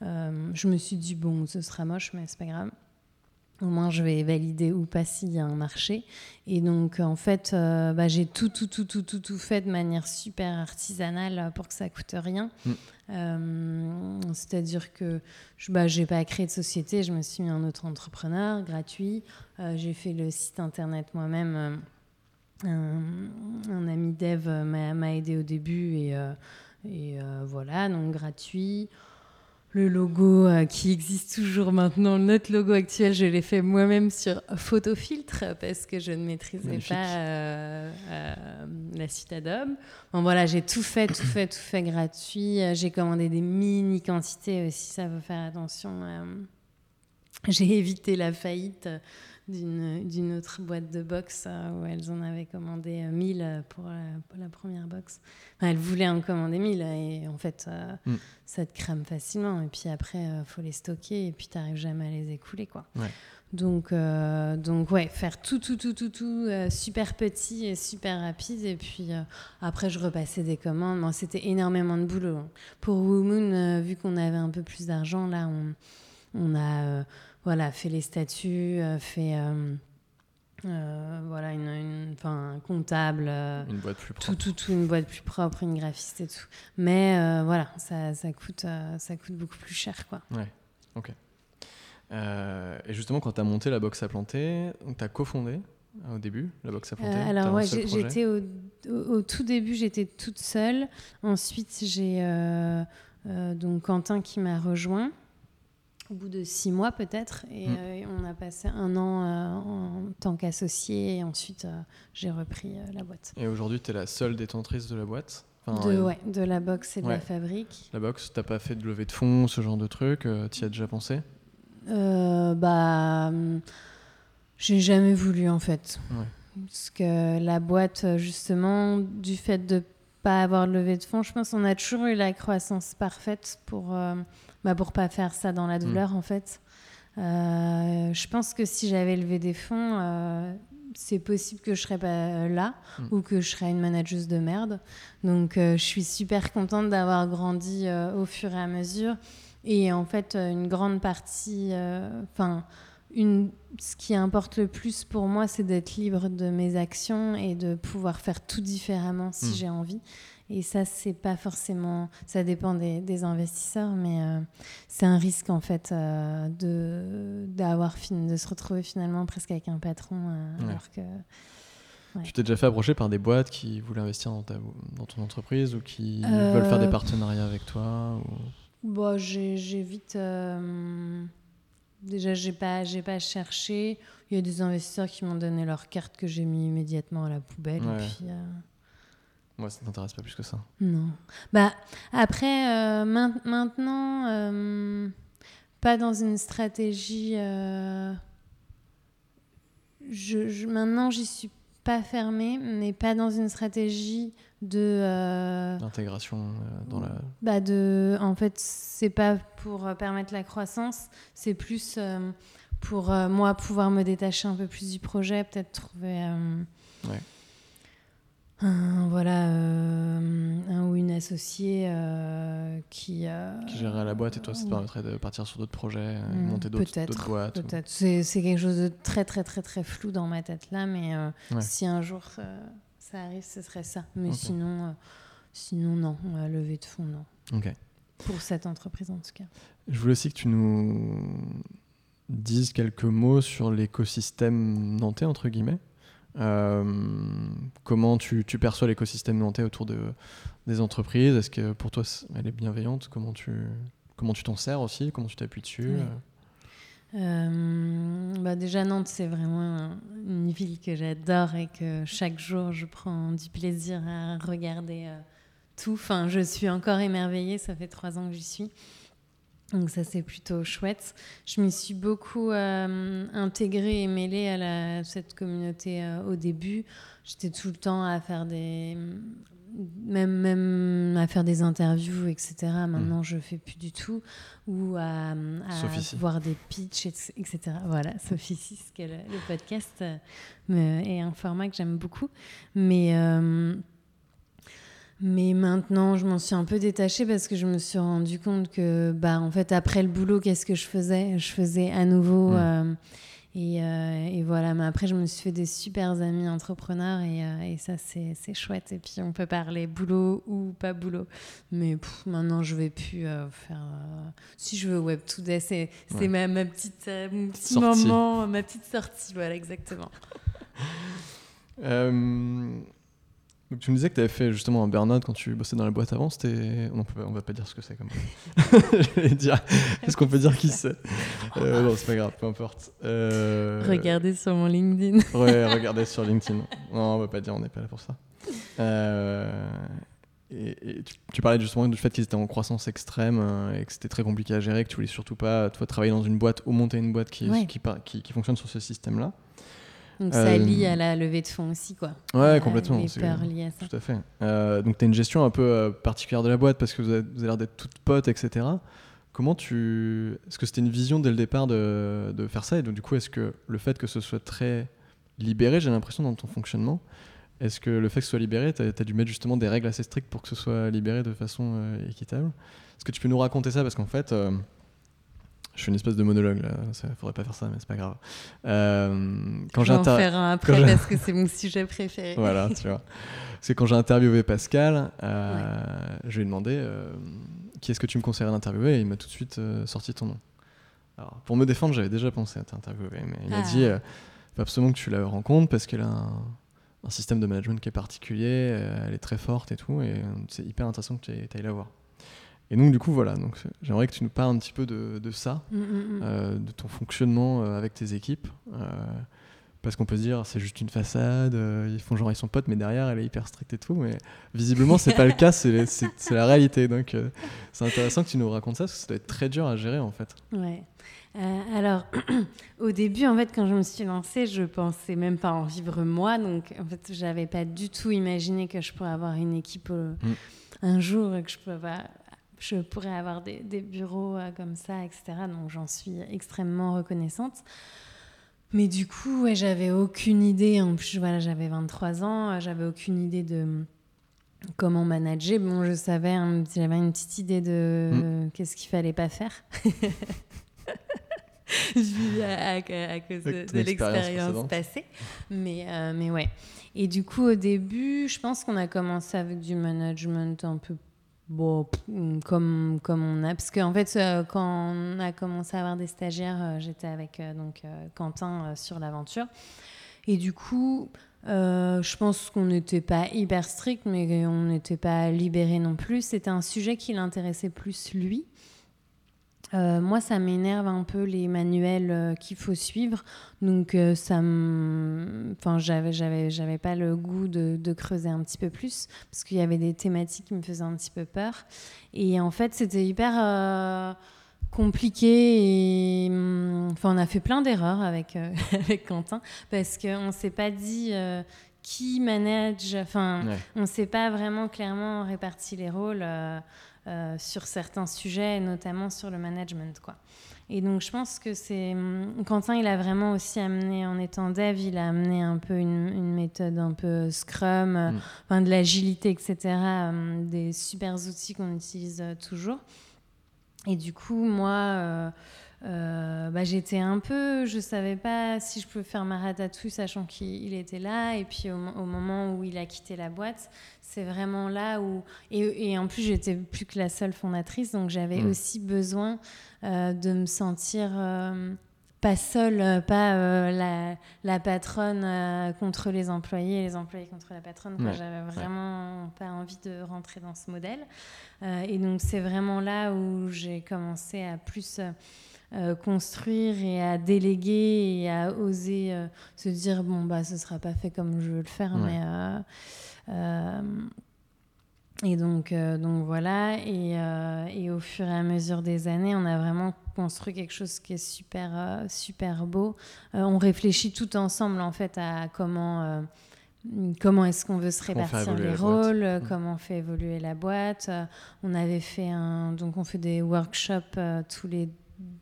Je me suis dit, bon, ce sera moche, mais c'est pas grave au moins je vais valider ou pas s'il y a un marché. Et donc en fait, euh, bah, j'ai tout, tout, tout, tout, tout, tout fait de manière super artisanale pour que ça coûte rien. Mm. Euh, c'est-à-dire que je bah, j'ai pas créé de société, je me suis mis un autre entrepreneur gratuit. Euh, j'ai fait le site internet moi-même. Un, ami dev m'a aidé au début et, et voilà, donc gratuit le logo euh, qui existe toujours maintenant, notre logo actuel, je l'ai fait moi-même sur photofiltre parce que je ne maîtrisais pas euh, euh, la suite Adobe. Bon voilà, j'ai tout fait, tout fait, tout fait gratuit. J'ai commandé des mini quantités aussi, ça faut faire attention. j'ai évité la faillite d'une autre boîte de box où elles en avaient commandé 1000 pour la, première box. elles voulaient en commander 1000 et en fait, mm. ça te crame facilement. Et puis après, il faut les stocker et puis tu n'arrives jamais à les écouler. Quoi. Donc, euh, donc ouais, faire tout, tout, tout, tout, tout euh, super petit et super rapide. Et puis euh, après, je repassais des commandes. C'était énormément de boulot. Hein. Pour Womoon, vu qu'on avait un peu plus d'argent, là, on, on a voilà, fait les statuts, fait voilà, une, un comptable. une boîte plus propre. Tout, tout, tout, une boîte plus propre, une graphiste et tout. Mais voilà, ça, ça, coûte, ça coûte beaucoup plus cher. Quoi. Ouais, ok. Euh, et justement, quand tu as monté la box à planter, tu as cofondé euh, au début la box à planter euh, Alors, ouais, j'étais au, au, tout début, j'étais toute seule. Ensuite, j'ai donc Quentin qui m'a rejoint au bout de six mois peut-être. Et hmm. on a passé un an en tant qu'associé. Et ensuite, j'ai repris la boîte. Et aujourd'hui, tu es la seule détentrice de la boîte? De, ouais, de la box et de la fabrique. La box, t'as pas fait de levée de fonds, ce genre de truc Tu y as déjà pensé? Euh, bah, j'ai jamais voulu en fait. Parce que la boîte, justement, du fait de pas avoir levé de fonds, je pense qu'on a toujours eu la croissance parfaite pour, euh, bah, pour pas faire ça dans la mm. douleur en fait. Euh, je pense que si j'avais levé des fonds, euh, c'est possible que je serais pas là mm. ou que je serais une manageuse de merde. Donc je suis super contente d'avoir grandi au fur et à mesure et en fait, euh, une grande partie, euh, enfin, une, ce qui importe le plus pour moi, c'est d'être libre de mes actions et de pouvoir faire tout différemment si hmm. j'ai envie. Et ça, c'est pas forcément. Ça dépend des, des investisseurs, mais euh, c'est un risque en fait de d'avoir de se retrouver finalement presque avec un patron, alors que. Tu t'es déjà fait approcher par des boîtes qui voulaient investir dans, ta, dans ton entreprise ou qui veulent faire des partenariats avec toi ou... Bon, bah, j'ai vite. Euh, déjà, j'ai pas, pas cherché. Il y a des investisseurs qui m'ont donné leur carte que j'ai mis immédiatement à la poubelle. Et puis, euh, Moi, ça t'intéresse pas plus que ça. Non. Bah, après, euh, maintenant, pas dans une stratégie. Je, je, maintenant, j'y suis pas fermée, mais pas dans une stratégie de euh, d'intégration euh, dans la bah de en fait c'est pas pour euh, permettre la croissance c'est plus pour moi pouvoir me détacher un peu plus du projet peut-être trouver ouais. Un, voilà un ou une associée qui qui gérerait la boîte et toi ça te permettrait de partir sur d'autres projets mm, monter d'autres boîtes peut-être c'est quelque chose de très très très très flou dans ma tête là mais si un jour ça arrive, ce serait ça. Mais sinon, euh, sinon, non. On lever de fonds, non. Ok. Pour cette entreprise, en tout cas. Je voulais aussi que tu nous dises quelques mots sur l'écosystème nantais, entre guillemets. Euh, comment tu, tu perçois l'écosystème nantais autour de, des entreprises? Est-ce que pour toi, elle est bienveillante? Comment tu comment tu t'en sers aussi? Comment tu t'appuies dessus? Euh, bah déjà Nantes, c'est vraiment une ville que j'adore et que chaque jour je prends du plaisir à regarder euh, tout. Enfin, je suis encore émerveillée, ça fait trois ans que j'y suis. Donc ça c'est plutôt chouette. Je m'y suis beaucoup euh, intégrée et mêlée à la, cette communauté au début. J'étais tout le temps à faire des même, même à faire des interviews, etc. Maintenant, mm. je fais plus du tout. Ou à, voir des pitchs, etc. Voilà, Sophie 6, le, le podcast euh, est un format que j'aime beaucoup. Mais, euh, mais maintenant, je m'en suis un peu détachée parce que je me suis rendu compte que, bah, en fait, après le boulot, qu'est-ce que je faisais? Je faisais à nouveau. Euh, euh, et, voilà, mais après, je me suis fait des super amis entrepreneurs et, euh, ça, c'est chouette. Et puis, on peut parler boulot ou pas boulot. Mais maintenant, je vais plus faire. si je veux Web Today, c'est ma, ma, petite, mon petit moment, ma petite sortie. Voilà, exactement. Donc tu me disais que tu avais fait justement un burn-out quand tu bossais dans la boîte avant. C'était, on, peut... on va pas dire ce que c'est comme. dire. Est-ce qu'on peut dire qui c'est? Euh, Non, c'est pas grave, peu importe. Euh... Regardez sur mon LinkedIn. ouais, regardez sur LinkedIn. Non, on va pas dire, on n'est pas là pour ça. Euh... et, tu, parlais justement du fait qu'ils étaient en croissance extrême et que c'était très compliqué à gérer, que tu voulais surtout pas toi travailler dans une boîte ou monter une boîte qui, qui, qui, fonctionne sur ce système-là. Donc ça lie à la levée de fonds aussi, quoi. Ouais, complètement. Les peurs liées à ça. Tout à fait. donc tu as une gestion un peu particulière de la boîte parce que vous avez, l'air d'être toutes potes, etc. Comment tu. Est-ce que c'était une vision dès le départ de, de faire ça? Et donc, du coup, est-ce que le fait que ce soit très libéré, j'ai l'impression, dans ton fonctionnement, est-ce que le fait que ce soit libéré, tu as, dû mettre justement des règles assez strictes pour que ce soit libéré de façon euh, équitable? Est-ce que tu peux nous raconter ça? Parce qu'en fait, euh, je fais une espèce de monologue là, ne faudrait pas faire ça, mais c'est pas grave. Euh, quand je vais en faire un après parce que c'est mon sujet préféré. voilà, tu vois. C'est quand j'ai interviewé Pascal, je lui ai demandé qui est-ce que tu me conseillerais d'interviewer Et il m'a tout de suite euh, sorti ton nom. Alors, pour me défendre, j'avais déjà pensé à t'interviewer, mais il m'a dit euh, faut absolument que tu la rencontres parce qu'elle a un, système de management qui est particulier, euh, elle est très forte et tout, et c'est hyper intéressant que tu ailles la voir. Et donc, du coup, voilà, donc j'aimerais que tu nous parles un petit peu de, de ça, mm, mm, mm. de ton fonctionnement avec tes équipes parce qu'on peut se dire c'est juste une façade, euh, ils font genre ils sont potes, mais derrière elle est hyper stricte et tout. Mais visiblement c'est pas le cas, c'est la réalité. Donc euh, c'est intéressant que tu nous racontes ça parce que ça doit être très dur à gérer en fait. Ouais. Euh, alors au début en fait quand je me suis lancée, je pensais même pas en vivre moi, donc en fait j'avais pas du tout imaginé que je pourrais avoir une équipe un jour que je pourrais je pourrais avoir des, des bureaux comme ça, etc. Donc j'en suis extrêmement reconnaissante. Mais du coup, ouais, j'avais aucune idée. En plus, voilà, j'avais 23 ans, euh, j'avais aucune idée de comment manager. Bon, je savais, j'avais une petite idée de mm. qu'est-ce qu'il fallait pas faire. à, à, cause de, l'expérience passée. Mais, euh, mais ouais. Et du coup, au début, je pense qu'on a commencé avec du management un peu Bon, comme, comme on a. Parce qu'en fait, euh, quand on a commencé à avoir des stagiaires, euh, j'étais avec euh, donc, Quentin sur l'aventure. Et du coup, je pense qu'on n'était pas hyper strict, mais on n'était pas libéré non plus. C'était un sujet qui l'intéressait plus lui. Euh, moi, ça m'énerve un peu les manuels euh, qu'il faut suivre. Donc, euh, ça enfin, j'avais, j'avais, j'avais pas le goût de, de, creuser un petit peu plus parce qu'il y avait des thématiques qui me faisaient un petit peu peur. Et en fait, c'était hyper compliqué. Et, hum, enfin, on a fait plein d'erreurs avec, avec Quentin parce qu'on ne s'est pas dit qui manage. Enfin, on ne s'est pas vraiment clairement réparti les rôles. Euh, sur certains sujets, notamment sur le management. Quoi. Et donc, je pense que c'est. Hum, Quentin, il a vraiment aussi amené, en étant dev, il a amené un peu une, méthode un peu Scrum, euh, mm. enfin, de l'agilité, etc., hum, des super outils qu'on utilise euh, toujours. Et du coup, moi. Euh, bah, j'étais un peu, je savais pas si je pouvais faire ma ratatouille sachant qu'il était là. Et puis au, moment où il a quitté la boîte, c'est vraiment là où. Et, en plus, j'étais plus que la seule fondatrice, donc j'avais mmh. aussi besoin euh, de me sentir. Euh, pas seule, pas la, la, patronne contre les employés, les employés contre la patronne. J'avais vraiment pas envie de rentrer dans ce modèle. et donc c'est vraiment là où j'ai commencé à plus euh, construire et à déléguer et à oser euh, se dire bon bah ce sera pas fait comme je veux le faire mais euh, et donc donc voilà et, et, au fur et à mesure des années on a vraiment construit quelque chose qui est super super beau on réfléchit tout ensemble en fait à comment comment est-ce qu'on veut se répartir les rôles, mm. comment on fait évoluer la boîte. on avait fait un, donc on fait des workshops tous les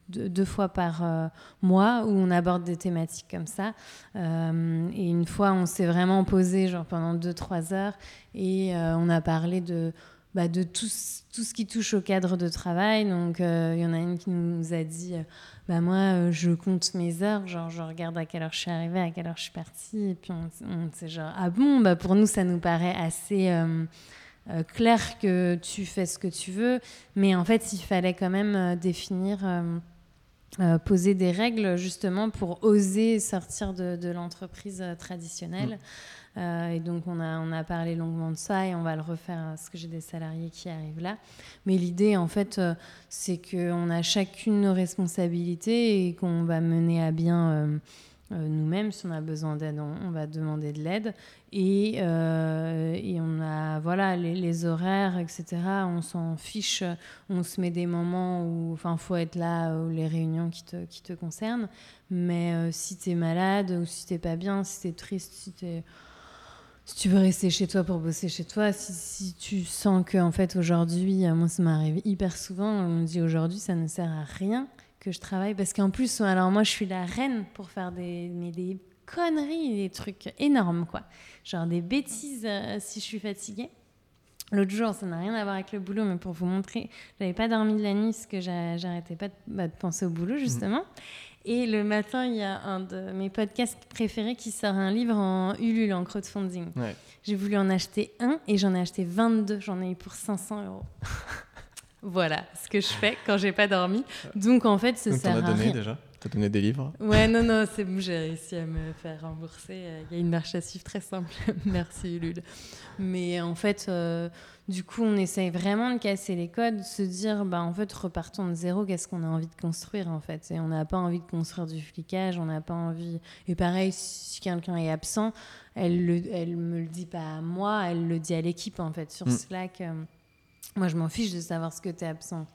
deux, fois par euh, mois où on aborde des thématiques comme ça. Euh, et une fois, on s'est vraiment posé genre pendant deux, trois heures et euh, on a parlé de, bah, de tout, tout, ce qui touche au cadre de travail. Donc, il y en a une qui nous a dit bah, Moi, je compte mes heures, genre, je regarde à quelle heure je suis arrivée, à quelle heure je suis partie. Et puis, on, on s'est genre Ah bon, bah, pour nous, ça nous paraît assez. Euh, clair que tu fais ce que tu veux, mais en fait, il fallait quand même euh, définir, euh, poser des règles justement pour oser sortir de, l'entreprise traditionnelle. Mm. et donc, on a, on a parlé longuement de ça et on va le refaire parce que j'ai des salariés qui arrivent là. Mais l'idée, en fait, c'est qu'on a chacune nos responsabilités et qu'on va mener à bien nous-mêmes, si on a besoin d'aide, on, va demander de l'aide. Et, euh, et, on a voilà, les, horaires, etc., on s'en fiche. On se met des moments où il faut être là, ou les réunions qui te, qui te concernent. Mais si tu es malade, ou si tu pas bien, si tu es triste, si tu si tu veux rester chez toi pour bosser chez toi, si, si tu sens que en fait aujourd'hui, moi ça m'arrive hyper souvent, on me dit aujourd'hui ça ne sert à rien que je travaille parce qu'en plus, alors moi je suis la reine pour faire des, mais des conneries, des trucs énormes quoi, genre des bêtises euh, si je suis fatiguée. L'autre jour, ça n'a rien à voir avec le boulot, mais pour vous montrer, j'avais pas dormi de la nuit parce que j'arrêtais pas de, bah, de, penser au boulot justement. Et le matin, il y a un de mes podcasts préférés qui sort un livre en Ulule, en crowdfunding. J'ai voulu en acheter un et j'en ai acheté 22. J'en ai eu pour 500 euros. voilà ce que je fais quand j'ai pas dormi. Donc en fait, ce sert à donné déjà? T'as donné des livres? Ouais, non, non, c'est bon, j'ai réussi à me faire rembourser. Il y a une marche à suivre très simple. Merci Ulule. Mais en fait, euh, du coup, on essaye vraiment de casser les codes, de se dire, bah, en fait, repartons de zéro, qu'est-ce qu'on a envie de construire, en fait? Et on n'a pas envie de construire du flicage, on n'a pas envie. Et pareil, si quelqu'un est absent, elle ne elle me le dit pas à moi, elle le dit à l'équipe, en fait, sur mm. Slack. Euh, moi, je m'en fiche de savoir ce que tu es absent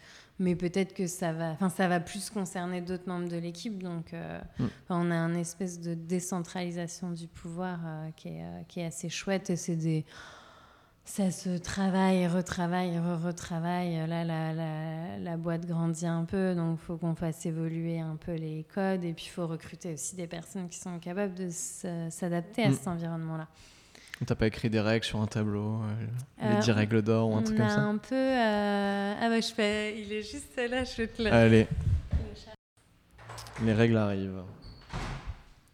mais peut-être que ça va, enfin ça va plus concerner d'autres membres de l'équipe. Donc, euh, mm. on a une espèce de décentralisation du pouvoir euh, qui, est, euh, qui, est, assez chouette. Et c'est des, ça se travaille, retravaille, re-retravaille. Là, la, la, la, boîte grandit un peu, donc il faut qu'on fasse évoluer un peu les codes. Et puis, il faut recruter aussi des personnes qui sont capables de s'adapter à mm. cet environnement-là. T'as pas écrit des règles sur un tableau, euh, les 10 euh, règles d'or ou un truc comme ça un peu. Euh, ah bah je fais. Il est juste là, je te le. Allez. Les règles arrivent.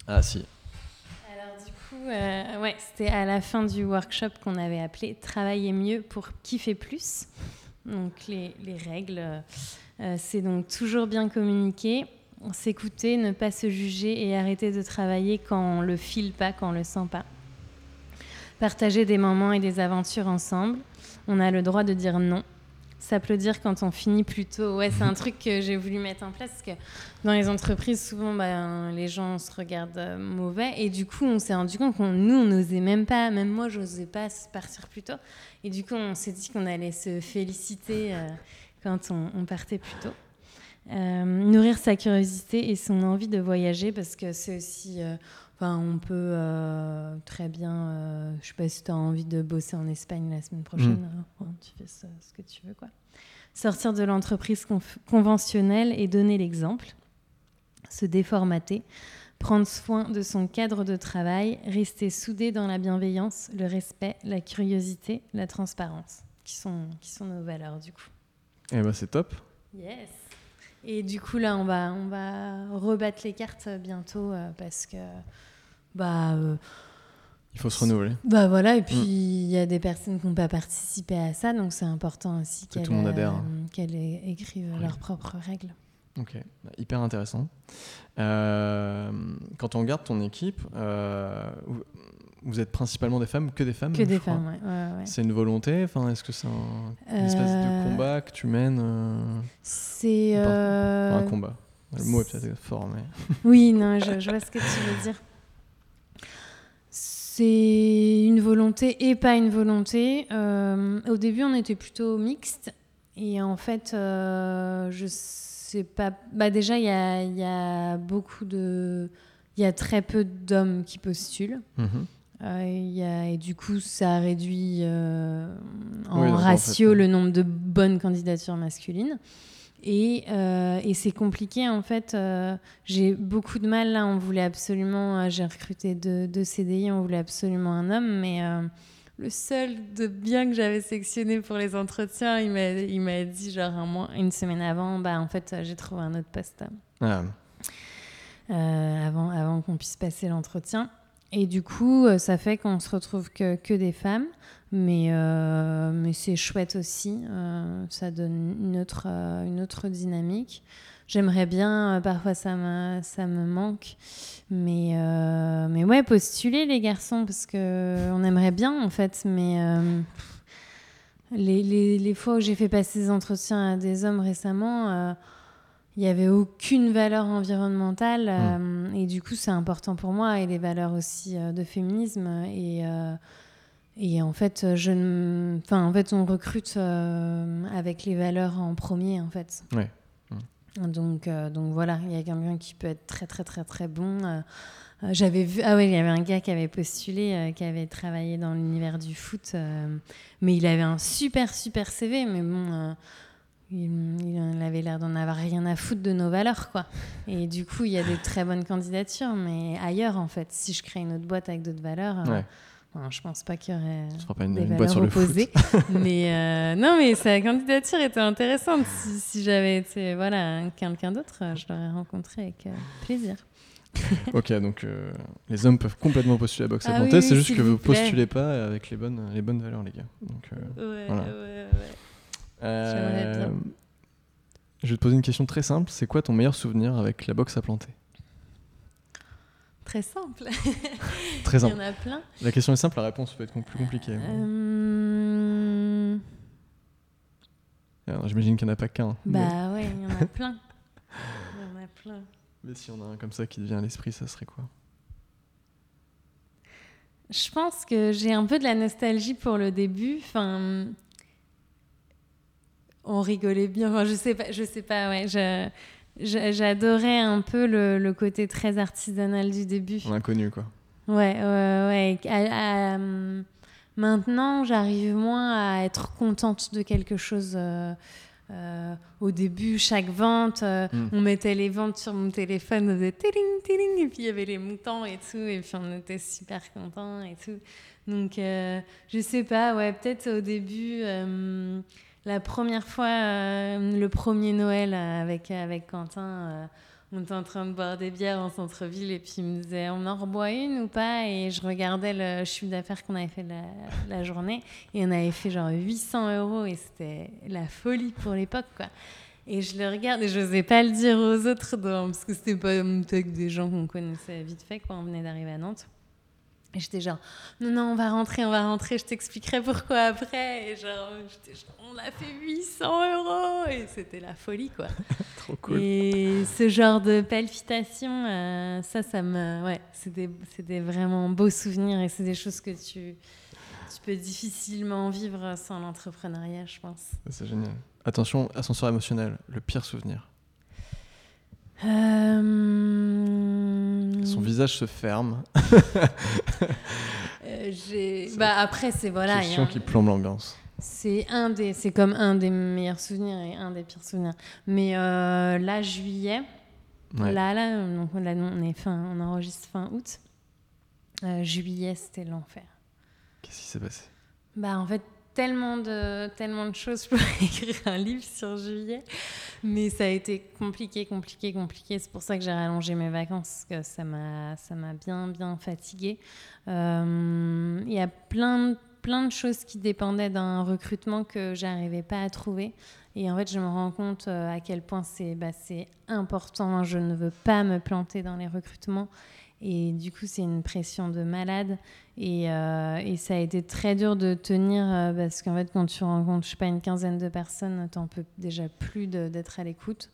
Ah si. Alors du coup, ouais, c'était à la fin du workshop qu'on avait appelé Travailler mieux pour kiffer plus. Donc les, les règles, c'est donc toujours bien communiquer, s'écouter, ne pas se juger et arrêter de travailler quand on le file pas, quand on le sent pas partager des moments et des aventures ensemble. On a le droit de dire non. S'applaudir quand on finit plus tôt. Ouais, c'est un truc que j'ai voulu mettre en place parce que dans les entreprises, souvent, ben, les gens se regardent euh, mauvais. Et du coup, on s'est rendu compte qu'on nous, on n'osait même pas, même moi, je n'osais pas partir plus tôt. Et du coup, on s'est dit qu'on allait se féliciter euh, quand on, partait plus tôt. Euh, nourrir sa curiosité et son envie de voyager parce que c'est aussi on peut euh, très bien, euh, je sais pas si tu as envie de bosser en Espagne la semaine prochaine, mm. hein, tu fais ce, que tu veux. quoi. Sortir de l'entreprise conventionnelle et donner l'exemple, se déformater, prendre soin de son cadre de travail, rester soudé dans la bienveillance, le respect, la curiosité, la transparence, qui sont, qui sont nos valeurs du coup. Eh ben c'est top. Yes. Et du coup, là, on va, on va rebattre les cartes bientôt euh, parce que bah, euh, il faut se renouveler. Bah voilà, et puis mm. il y a des personnes qui n'ont pas participé à ça, donc c'est important aussi qu'elles euh, écrivent leurs propres règles. Ok, bah, hyper intéressant. Euh, quand on regarde ton équipe, vous êtes principalement des femmes, que des femmes Que des femmes, ouais. ouais, C'est une volonté enfin, Est-ce que c'est un, une espèce de combat que tu mènes C'est. un combat. Le mot est peut-être fort, mais. oui, non, je, je vois ce que tu veux dire. C'est une volonté et pas une volonté. Euh, au début, on était plutôt mixte. Et en fait, euh, je sais pas. Bah déjà, il y a, beaucoup de. Il y a très peu d'hommes qui postulent. Mhm. Euh, y a, et du coup, ça réduit en ratio le nombre de bonnes candidatures masculines. Euh, et, c'est compliqué en fait. Euh, j'ai beaucoup de mal là. On voulait absolument. Euh, j'ai recruté deux, CDI. On voulait absolument un homme, mais le seul de bien que j'avais sélectionné pour les entretiens, il m'a, il m'a dit genre un mois, une semaine avant, bah en fait j'ai trouvé un autre poste. Ah. avant, avant qu'on puisse passer l'entretien. Et du coup, ça fait qu'on se retrouve que, que des femmes. Mais, euh, mais c'est chouette aussi, euh, ça donne une autre, euh, une autre dynamique. J'aimerais bien, parfois ça me, ça me manque, mais, mais ouais, postuler les garçons, parce qu'on aimerait bien en fait, mais les, les, les, fois où j'ai fait passer des entretiens à des hommes récemment, il n'y avait aucune valeur environnementale, mmh. et du coup c'est important pour moi, et des valeurs aussi de féminisme. Et Et en fait, je ne... enfin, en fait, on recrute euh, avec les valeurs en premier, en fait. Ouais. Donc, euh, donc voilà, il y a quelqu'un qui peut être très, très, très, très bon. Euh, euh, J'avais vu, ah oui, il y avait un gars qui avait postulé, euh, qui avait travaillé dans l'univers du foot, euh, mais il avait un super, super CV, mais bon, euh, il, il avait l'air d'en avoir rien à foutre de nos valeurs, quoi. Et du coup, il y a des très bonnes candidatures, mais ailleurs, en fait, si je crée une autre boîte avec d'autres valeurs, euh, Ouais. Enfin, je pense pas qu'il y aurait pas une, des une valeurs sur le foot. opposées. mais euh, non, mais sa candidature était intéressante. Si, si j'avais été voilà quelqu'un d'autre, je l'aurais rencontré avec euh, plaisir. Ok, donc euh, les hommes peuvent complètement postuler à Box à Ah planter, oui, c'est oui, juste que vous vous postulez pas avec les bonnes, les bonnes valeurs, les gars. Donc, Ouais, Voilà. ouais, ouais. bien. je vais te poser une question très simple. C'est quoi ton meilleur souvenir avec la boxe à planter? Très simple. Très Il y en a plein. La question est simple, la réponse peut être plus compliquée. Euh, Alors, J'imagine qu'il n'y en a pas qu'un. mais- Bah ouais, il y en a plein. Il y en a plein. Mais si on a un comme ça qui te vient à l'esprit, ça serait quoi? Je pense que j'ai un peu de la nostalgie pour le début. Enfin, on rigolait bien. Enfin, je sais pas. Je sais pas. Ouais, je- je- j'adorais un peu le, le côté très artisanal du début. L'inconnu, quoi. Ouais, ouais, ouais. À- à, maintenant, j'arrive moins à être contente de quelque chose. euh, euh, au début, chaque vente, euh, Mm. on mettait les ventes sur mon téléphone, on faisait tiling, tiling, et puis il y avait les montants et tout, et puis on était super contents et tout. Donc, je sais pas, ouais, peut-être au début, la première fois, euh, le premier Noël euh, avec, avec Quentin, euh, on était en train de boire des bières en centre-ville et puis il me disait on en reboit une ou pas? Et je regardais le chiffre d'affaires qu'on avait fait la, journée et on avait fait genre 800 euros et c'était la folie pour l'époque quoi. Et je le regarde et je n'osais pas le dire aux autres parce que c'était pas avec des gens qu'on connaissait vite fait quand on venait d'arriver à Nantes. Et j'étais genre, non, non, on va rentrer, on va rentrer, je t'expliquerai pourquoi après. Et genre, on a fait 800 euros et c'était la folie, quoi. Trop cool. Et ce genre de palpitations, euh, ça, ça me. Ouais, c'est des, c'est des vraiment beaux souvenirs et c'est des choses que tu, tu peux difficilement vivre sans l'entrepreneuriat, je pense. C'est génial. Attention, ascenseur émotionnel, le pire souvenir. Euh, Son visage se ferme. euh, j'ai- bah, après, c'est voilà. Question qui plombe l'ambiance. C'est un des, c'est comme un des meilleurs souvenirs et un des pires souvenirs. Mais euh, là, juillet, Ouais. là, là, donc là, on est fin, on enregistre fin août. Euh, juillet, c'était l'enfer. Qu'est-ce qui s'est passé? Bah, en fait, tellement de, tellement de choses. Pourrais écrire un livre sur juillet. Mais ça a été compliqué, compliqué, compliqué. C'est pour ça que j'ai rallongé mes vacances, ça m'a, ça m'a bien, bien fatiguée. Euh, Il y a plein de, plein de choses qui dépendaient d'un recrutement que j'arrivais pas à trouver. Et en fait, je me rends compte euh, à quel point c'est, bah, important. Je ne veux pas me planter dans les recrutements. Et du coup, c'est une pression de malade. Et, euh, et ça a été très dur de tenir euh, parce qu'en fait, quand tu rencontres, je sais pas, une quinzaine de personnes, t'en peux déjà plus d'être à l'écoute.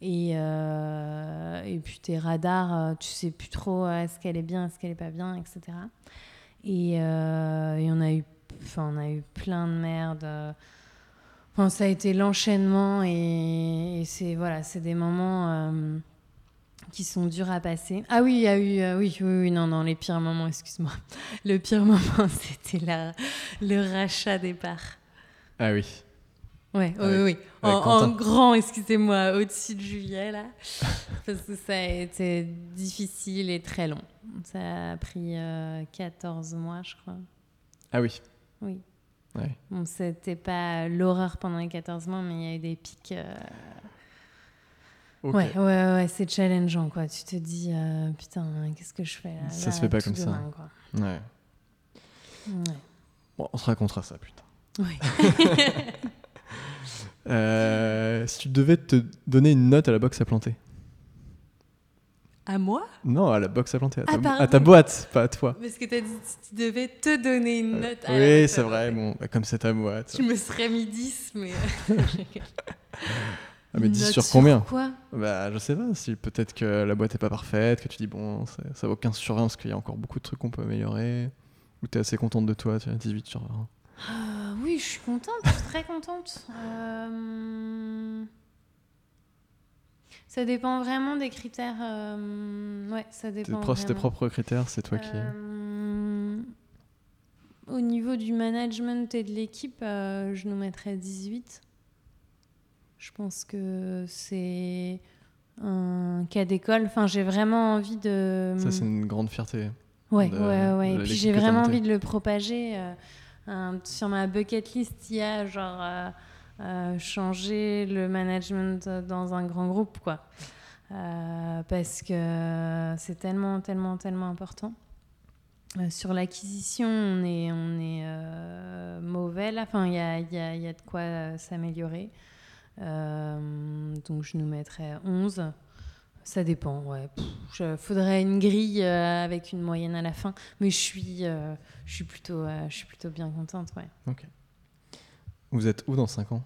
Et, euh, et puis tes radars, tu sais plus trop est-ce qu'elle est bien, est-ce qu'elle est pas bien, etc. Et, et on a eu, on a eu plein de merde. Enfin, ça a été l'enchaînement et c'est voilà, c'est des moments. Qui sont durs à passer. Ah oui, il y a eu, euh, oui, oui, oui, non, non, les pires moments, excuse-moi. Le pire moment, c'était la, le rachat des parts. Ah oui. Ouais, oui, Avec- oui, oui. En, grand, excusez-moi, au-dessus de juillet, là. parce que ça a été difficile et très long. Ça a pris euh, 14 mois, je crois. Ah oui. Oui. Ouais. Bon, c'était pas l'horreur pendant les 14 mois, mais il y a eu des pics. euh, Ouais, ouais, ouais, c'est challengeant, quoi. Tu te dis, euh, putain, qu'est-ce que je fais là Ça Là, se fait pas comme ça. quoi. Ouais. Ouais. Bon, on se racontera ça, putain. Oui. Euh, si tu devais te donner une note à la box à planter. À moi? Non, à la box à planter. À ta, Ah, à ta boîte, pas à toi. Parce que t'as dit tu devais te donner une note. à la oui, c'est vrai. Bon, bah, comme c'est ta boîte. Je me serais mis 10, mais. Ah, mais Une 10 note sur combien quoi Bah, je sais pas. Si peut-être que la boîte est pas parfaite, que tu dis bon, ça, ça vaut 15 sur 20 parce qu'il y a encore beaucoup de trucs qu'on peut améliorer. Ou t'es assez contente de toi, tu as 18 sur 20 euh, Oui, je suis contente, je suis très contente. Euh, ça dépend vraiment des critères. Euh, ouais, ça dépend. Tes, tes propres critères, c'est toi qui. Au niveau du management et de l'équipe, je nous mettrais 18. Je pense que c'est un cas d'école. Enfin, j'ai vraiment envie de. Ça, c'est une grande fierté. Ouais, ouais, ouais. Et puis j'ai vraiment envie de le propager. Euh, sur ma bucket list, il y a genre euh, euh, changer le management dans un grand groupe, quoi. parce que c'est tellement, tellement, tellement important. sur l'acquisition, on est, on est mauvais là. Enfin, il y a, y, a, y a, de quoi s'améliorer. Donc, je nous mettrais 11. Ça dépend, ouais. Il faudrait une grille euh, avec une moyenne à la fin, mais je suis, euh, je suis, plutôt, euh, je suis plutôt bien contente, ouais. Ok. Vous êtes où dans 5 ans?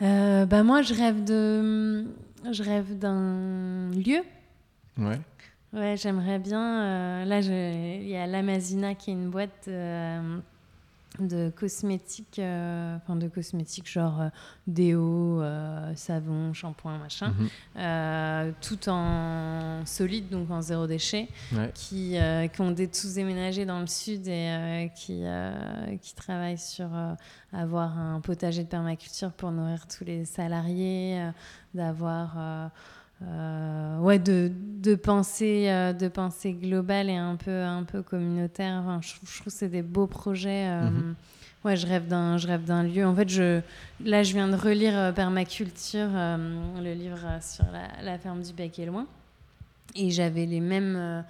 Bah moi, je rêve de, je rêve d'un lieu. Ouais. Ouais, j'aimerais bien. là, il y a l'Amazina qui est une boîte de cosmétiques, euh, enfin de cosmétiques genre euh, déo, euh, savon, shampoing, machin, mhm. tout en solide, donc en zéro déchet, qui, qui, ont des tous déménagé dans le sud et qui, qui travaillent sur avoir un potager de permaculture pour nourrir tous les salariés, d'avoir euh, ouais, de, de penser, euh, de penser globale et un peu, un peu communautaire. Enfin, je, trouve que c'est des beaux projets. Euh, mhm. Ouais, je rêve d'un, je rêve d'un lieu. En fait, je, là, je viens de relire Permaculture, le livre sur la, la, ferme du Bec et Loin, et j'avais les mêmes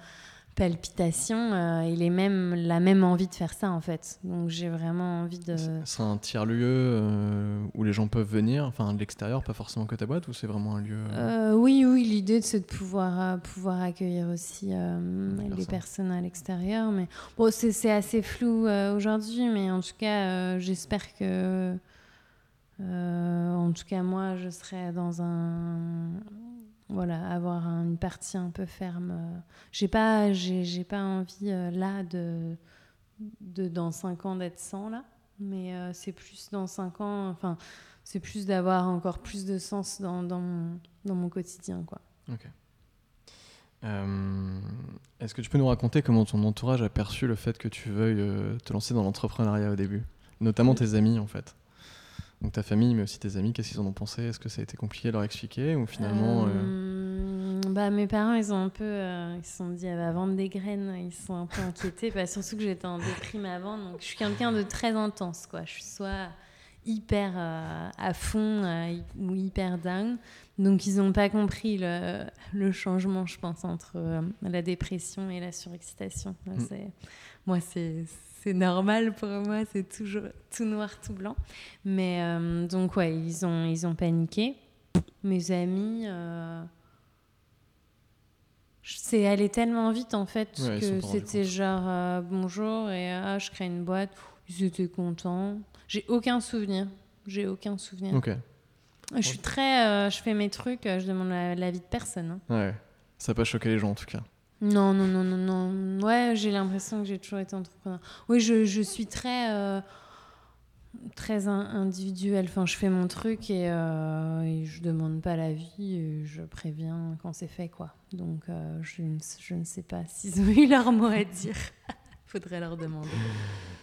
palpitations euh, et les mêmes, la même envie de faire ça en fait. Donc j'ai vraiment envie de. C'est un tiers lieu euh, où les gens peuvent venir, enfin de l'extérieur, pas forcément que ta boîte, ou c'est vraiment un lieu. Euh, oui, oui, l'idée c'est de pouvoir pouvoir accueillir aussi les personnes à l'extérieur, mais bon c'est assez flou aujourd'hui, mais en tout cas j'espère que. en tout cas, moi, je serai dans un, voilà, avoir une partie un peu ferme. Euh. J'ai pas, j'ai, pas envie euh, là de, de, dans 5 ans d'être sans là, mais euh, c'est plus dans 5 ans, enfin, c'est plus d'avoir encore plus de sens dans, dans, mon, dans mon quotidien, quoi. Ok. est-ce que tu peux nous raconter comment ton entourage a perçu le fait que tu veuilles te lancer dans l'entrepreneuriat au début, notamment tes amis en fait donc ta famille, mais aussi tes amis, qu'est-ce qu'ils en ont pensé? Est-ce que ça a été compliqué de leur expliquer ou finalement euh, euh, bah, Mes parents, ils ont un peu, euh, ils se sont dit, elle va vendre des graines, ils sont un peu inquiétés, bah, surtout que j'étais en déprime avant, donc je suis quelqu'un de très intense, quoi. Je suis soit hyper à fond ou hyper down. Donc ils n'ont pas compris le, le, changement, je pense, entre la dépression et la surexcitation. Mm. Moi, c'est c'est normal pour moi, c'est toujours tout noir, tout blanc. Mais euh, donc, ouais, ils ont, ils ont paniqué. Mes amis, euh, c'est allé tellement vite en fait que c'était genre euh, bonjour et ah, je crée une boîte. Ils étaient contents. J'ai aucun souvenir. J'ai aucun souvenir. Ok. Je suis très. je fais mes trucs, je demande l'avis de personne. Hein. Ouais. Ça n'a pas choqué les gens en tout cas. Non, non, non, non, non. Ouais, j'ai l'impression que j'ai toujours été entrepreneur. Oui, je, je suis très, euh, très individuelle. Enfin, je fais mon truc et, euh, et je demande pas l'avis. Je préviens quand c'est fait, quoi. Donc, euh, je, je, ne sais pas s'ils ont eu leur mot à dire. Faudrait leur demander.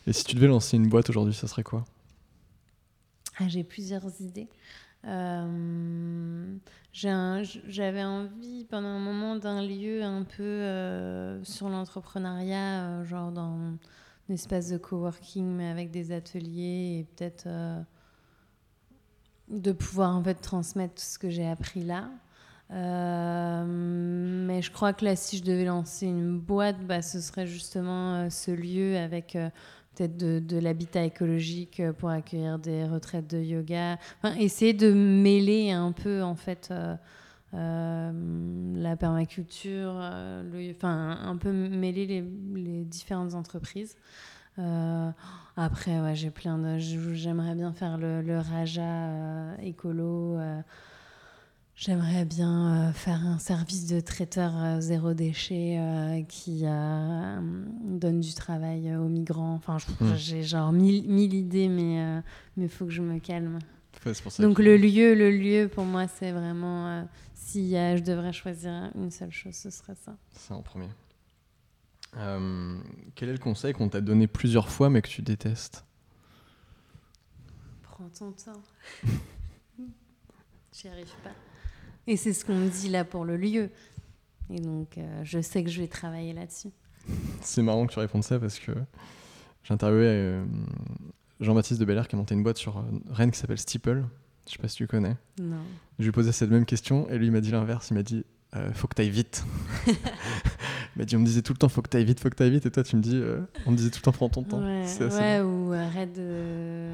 Et si tu devais lancer une boîte aujourd'hui, ça serait quoi? Ah, J'ai plusieurs idées. Euh, j'avais envie pendant un moment d'un lieu un peu euh, sur l'entrepreneuriat, euh, genre dans un espace de coworking, mais avec des ateliers et peut-être de pouvoir en fait transmettre tout ce que j'ai appris là. mais je crois que là, si je devais lancer une boîte, bah, ce serait justement ce lieu avec peut-être de, l'habitat écologique euh, pour accueillir des retraites de yoga. Enfin, essayer de mêler un peu, en fait, euh, euh, la permaculture, enfin, un peu mêler les, différentes entreprises. après, ouais, j'ai plein de. J'aimerais bien faire le, le Raja écolo. J'aimerais bien euh, faire un service de traiteur euh, zéro déchet euh, qui donne du travail aux migrants. Enfin, Hmm. j'ai genre mille, mille idées, mais il faut que je me calme. Ouais, c'est pour ça Donc que- le lieu, le lieu, pour moi, c'est vraiment... euh, si euh, je devrais choisir une seule chose, ce serait ça. C'est en premier. Euh, quel est le conseil qu'on t'a donné plusieurs fois mais que tu détestes? Prends ton temps. J'y arrive pas. Et c'est ce qu'on me dit là pour le lieu. Et donc, euh, je sais que je vais travailler là-dessus. C'est marrant que tu répondes ça parce que j'ai interviewé euh, Jean-Baptiste de Belair qui a monté une boîte sur euh, Rennes qui s'appelle Steeple. Je sais pas si tu connais. Non. Je lui ai posé cette même question et lui m'a dit l'inverse. Il m'a dit faut que t'ailles vite. il m'a dit on me disait tout le temps faut que t'ailles vite, faut que t'ailles vite et toi tu me dis on me disait tout le temps prends ton temps. Ouais, ou arrête de.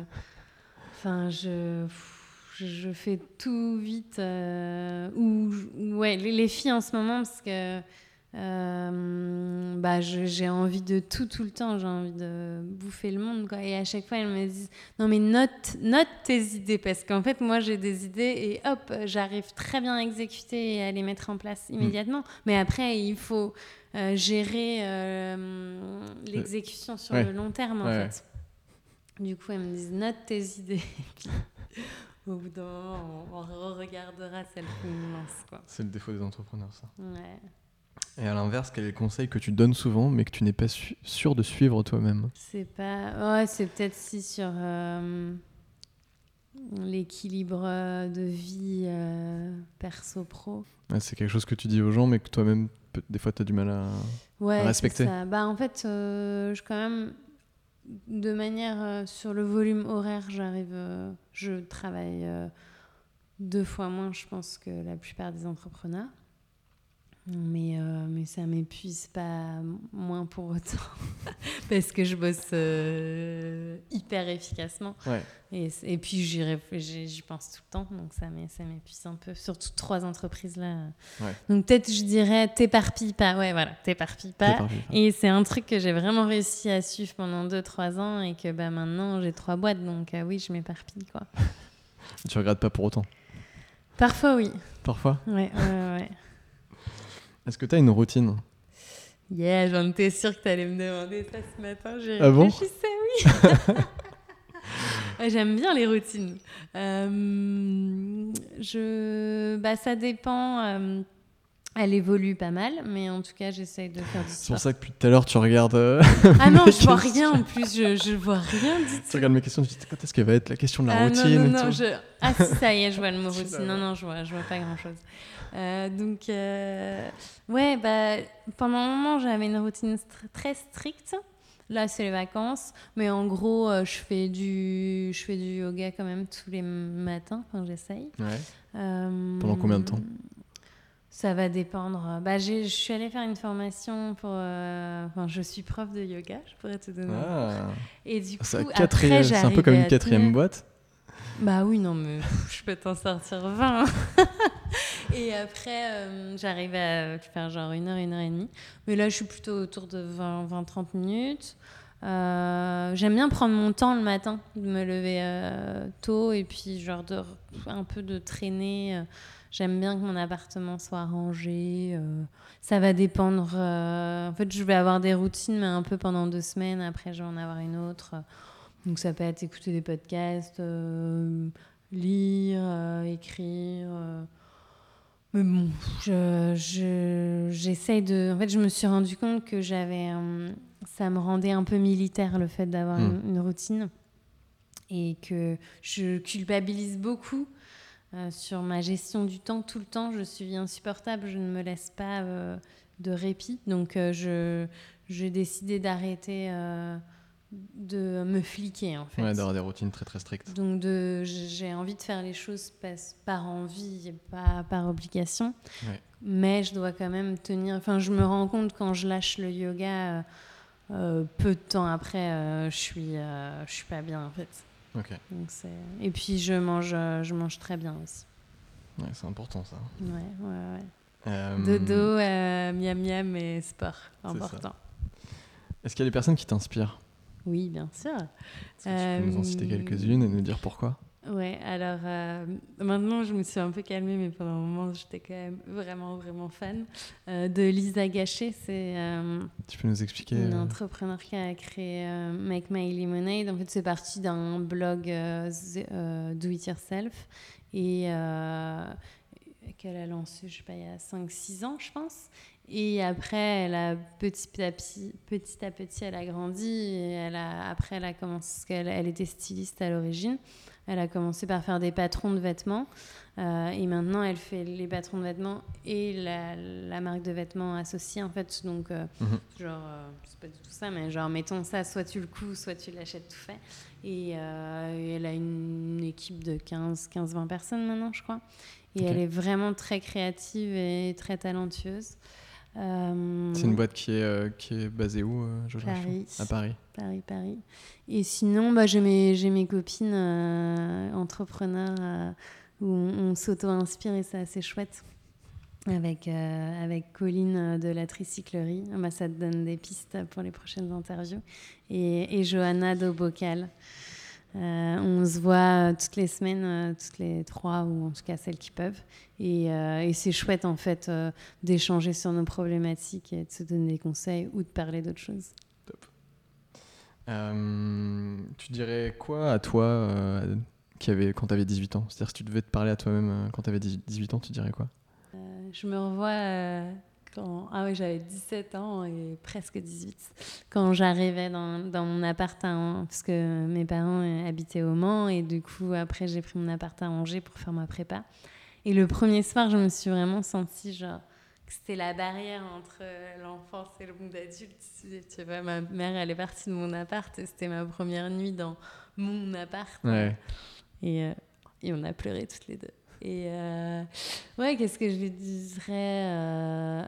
Enfin, je. Je, je fais tout vite. euh, ou, ouais, les, les filles en ce moment, parce que. euh, bah, j'ai envie de tout tout le temps, j'ai envie de bouffer le monde quoi. Et à chaque fois elles me disent non mais note note tes idées parce qu'en fait moi j'ai des idées et hop j'arrive très bien à exécuter et à les mettre en place immédiatement. Mais après il faut euh, gérer l'exécution sur Ouais. le long terme en Ouais. fait. Du coup, elles me disent note tes idées. Au bout d'un moment, on, on regardera celle qu'on nous lance. C'est le défaut des entrepreneurs ça. Ouais. Et à l'inverse, quel est le conseil que tu donnes souvent mais que tu n'es pas su- sûr de suivre toi-même? C'est pas. Ouais, c'est peut-être si sur euh, l'équilibre de vie euh, perso-pro. Ouais, C'est quelque chose que tu dis aux gens mais que toi-même des fois tu as du mal à... Ouais, Respecter. ça. Bah, en fait, euh, je quand même, de manière euh, sur le volume horaire, j'arrive, euh, je travaille euh, deux fois moins, je pense, que la plupart des entrepreneurs. Mais, euh, mais ça m'épuise pas moins pour autant. Parce que je bosse euh, hyper efficacement. Ouais. Et, et puis j'y pense tout le temps, donc ça m'é- ça m'épuise un peu. Surtout trois entreprises là. Ouais. Donc peut-être je dirais t'éparpilles pas. Ouais, voilà, t'éparpilles pas. T'éparpilles pas. Et c'est un truc que j'ai vraiment réussi à suivre pendant 2-3 ans et que bah, maintenant j'ai trois boîtes, donc euh, oui, je m'éparpille quoi. Tu regrettes pas pour autant? Parfois oui. Parfois? Ouais, ouais, ouais. Est-ce que tu as une routine? Yeah, j'en étais sûre que t'allais me demander ça ce matin. Ah bon? oui. J'aime bien les routines. Euh, je... bah, ça dépend. euh, Elle évolue pas mal, mais en tout cas, j'essaye de faire du C'est pour sport. ça que depuis tout à l'heure tu regardes, euh, Ah non, je vois rien en plus. Je, je vois rien du tu tout. regardes mes questions, tu te dis quand est-ce qu'elle va être la question de la ah, routine non, non, non, je... Ah si, ça y est, je vois le mot Tu routine. Non, non, je vois, je vois pas grand-chose. Euh, donc, euh, ouais, bah, pendant un moment, j'avais une routine très stricte. Là, c'est les vacances. Mais en gros, euh, je, fais du... je fais du yoga quand même tous les matins quand j'essaye. Ouais. Euh, Pendant combien de temps? Ça va dépendre. Bah, je suis allée faire une formation pour... euh, Enfin, je suis prof de yoga, je pourrais te donner. Ah. Et du coup, C'est un peu comme une quatrième tenir. boîte? Bah oui, non, mais je peux t'en sortir 20. et après, euh, j'arrive à faire genre une heure, une heure et demie. Mais là, je suis plutôt autour de 20, 20-30 minutes. Euh, J'aime bien prendre mon temps le matin, de me lever euh, tôt et puis genre un peu de traîner. J'aime bien que mon appartement soit rangé. Ça va dépendre. En fait, je vais avoir des routines, mais un peu pendant deux semaines. Après, je vais en avoir une autre. Donc ça peut être écouter des podcasts, lire, écrire. Mais bon, je- de... En fait, je me suis rendu compte que j'avais... euh, ça me rendait un peu militaire le fait d'avoir Mm. une, une routine. Et que je culpabilise beaucoup euh, sur ma gestion du temps. Tout le temps, je suis insupportable. Je ne me laisse pas euh, de répit. Donc je j'ai décidé d'arrêter... de me fliquer en fait. Ouais, d'avoir des routines très très strictes. Donc de, j'ai envie de faire les choses pas- par envie et pas par obligation. Ouais. Mais je dois quand même tenir. Enfin, je me rends compte quand je lâche le yoga, euh, euh, peu de temps après, euh, je suis, euh, je suis pas bien en fait. Ok, Donc. Et puis je mange, je mange très bien aussi. ouais, c'est important ça. Ouais, ouais, ouais. Dodo, miam miam et sport, important. Est-ce qu'il y a des personnes qui t'inspirent? Oui, bien sûr. Est-ce que Tu peux nous en citer Euh, quelques-unes et nous dire pourquoi? Ouais, alors euh, maintenant je me suis un peu calmée, mais pendant un moment j'étais quand même vraiment, vraiment fan euh, de Lisa Gachet. C'est euh, Tu peux nous expliquer une entrepreneur qui a créé Make My Lemonade. En fait, c'est parti d'un blog Do It Yourself et qu'elle a lancé, je sais pas, il y a 5-6 ans, je pense. Et après, elle a petit à petit, petit à petit, elle a grandi. Et elle a, après, elle a commencé, elle était styliste à l'origine. Elle a commencé par faire des patrons de vêtements. Euh, et maintenant, elle fait les patrons de vêtements et la, la marque de vêtements associée, en fait. Donc, euh, Mhm. genre, euh, c'est pas du tout ça, mais genre, mettons ça, soit tu le couds, soit tu l'achètes tout fait. Et, et elle a une équipe de 15-20 personnes maintenant, je crois. Et elle est vraiment très créative et très talentueuse. Euh, C'est une boîte qui est, euh, qui est basée où, euh, Paris. À Paris. Paris, Paris. Et sinon, bah, j'ai mes, mes copines euh, entrepreneurs où on, on s'auto-inspire et c'est assez chouette. Avec, avec Colline de la tricyclerie. Ah bah, ça te donne des pistes pour les prochaines interviews. Et, et Johanna d'Aubocal. Euh, on se voit euh, toutes les semaines, euh, toutes les trois, ou en tout cas celles qui peuvent. Et, euh, et c'est chouette en fait euh, d'échanger sur nos problématiques et de se donner des conseils ou de parler d'autres choses. Euh, tu dirais quoi à toi euh, qui avait, quand tu avais 18 ans? C'est-à-dire, si tu devais te parler à toi-même quand tu avais 18 ans, tu dirais quoi? Euh, je me revois euh, quand ah oui, j'avais 17 ans et presque 18 quand j'arrivais dans, dans mon appart à parce que mes parents euh, habitaient au Mans et du coup après j'ai pris mon appart à Angers pour faire ma prépa et le premier soir je me suis vraiment sentie genre que c'était la barrière entre euh, l'enfance et le monde adulte tu vois ma mère elle est partie de mon appart et c'était ma première nuit dans mon appart Ouais. et, euh, et on a pleuré toutes les deux. Et euh, ouais, qu'est-ce que je lui dirais euh,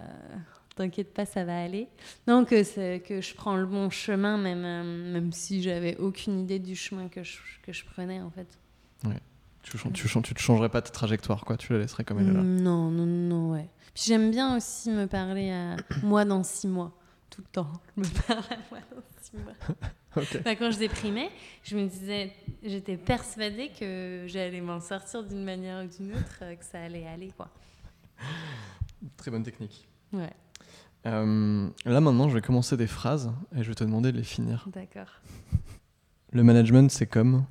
T'inquiète pas, ça va aller. Non, que, que je prends le bon chemin, même, euh, même si j'avais aucune idée du chemin que je, que je prenais, en fait. Tu, chan- tu, tu te changerais pas ta trajectoire, quoi. Tu la laisserais comme elle est là. Mm, Non, non, non, ouais. Puis j'aime bien aussi me parler à moi dans six mois, tout le temps. Je me parle à moi dans six mois. Ok. Quand je déprimais, je me disais, j'étais persuadée que j'allais m'en sortir d'une manière ou d'une autre, euh, que ça allait aller, quoi. Très bonne technique. Ouais, Euh, là, maintenant, je vais commencer des phrases et je vais te demander de les finir. d'accord. Le management, c'est comme.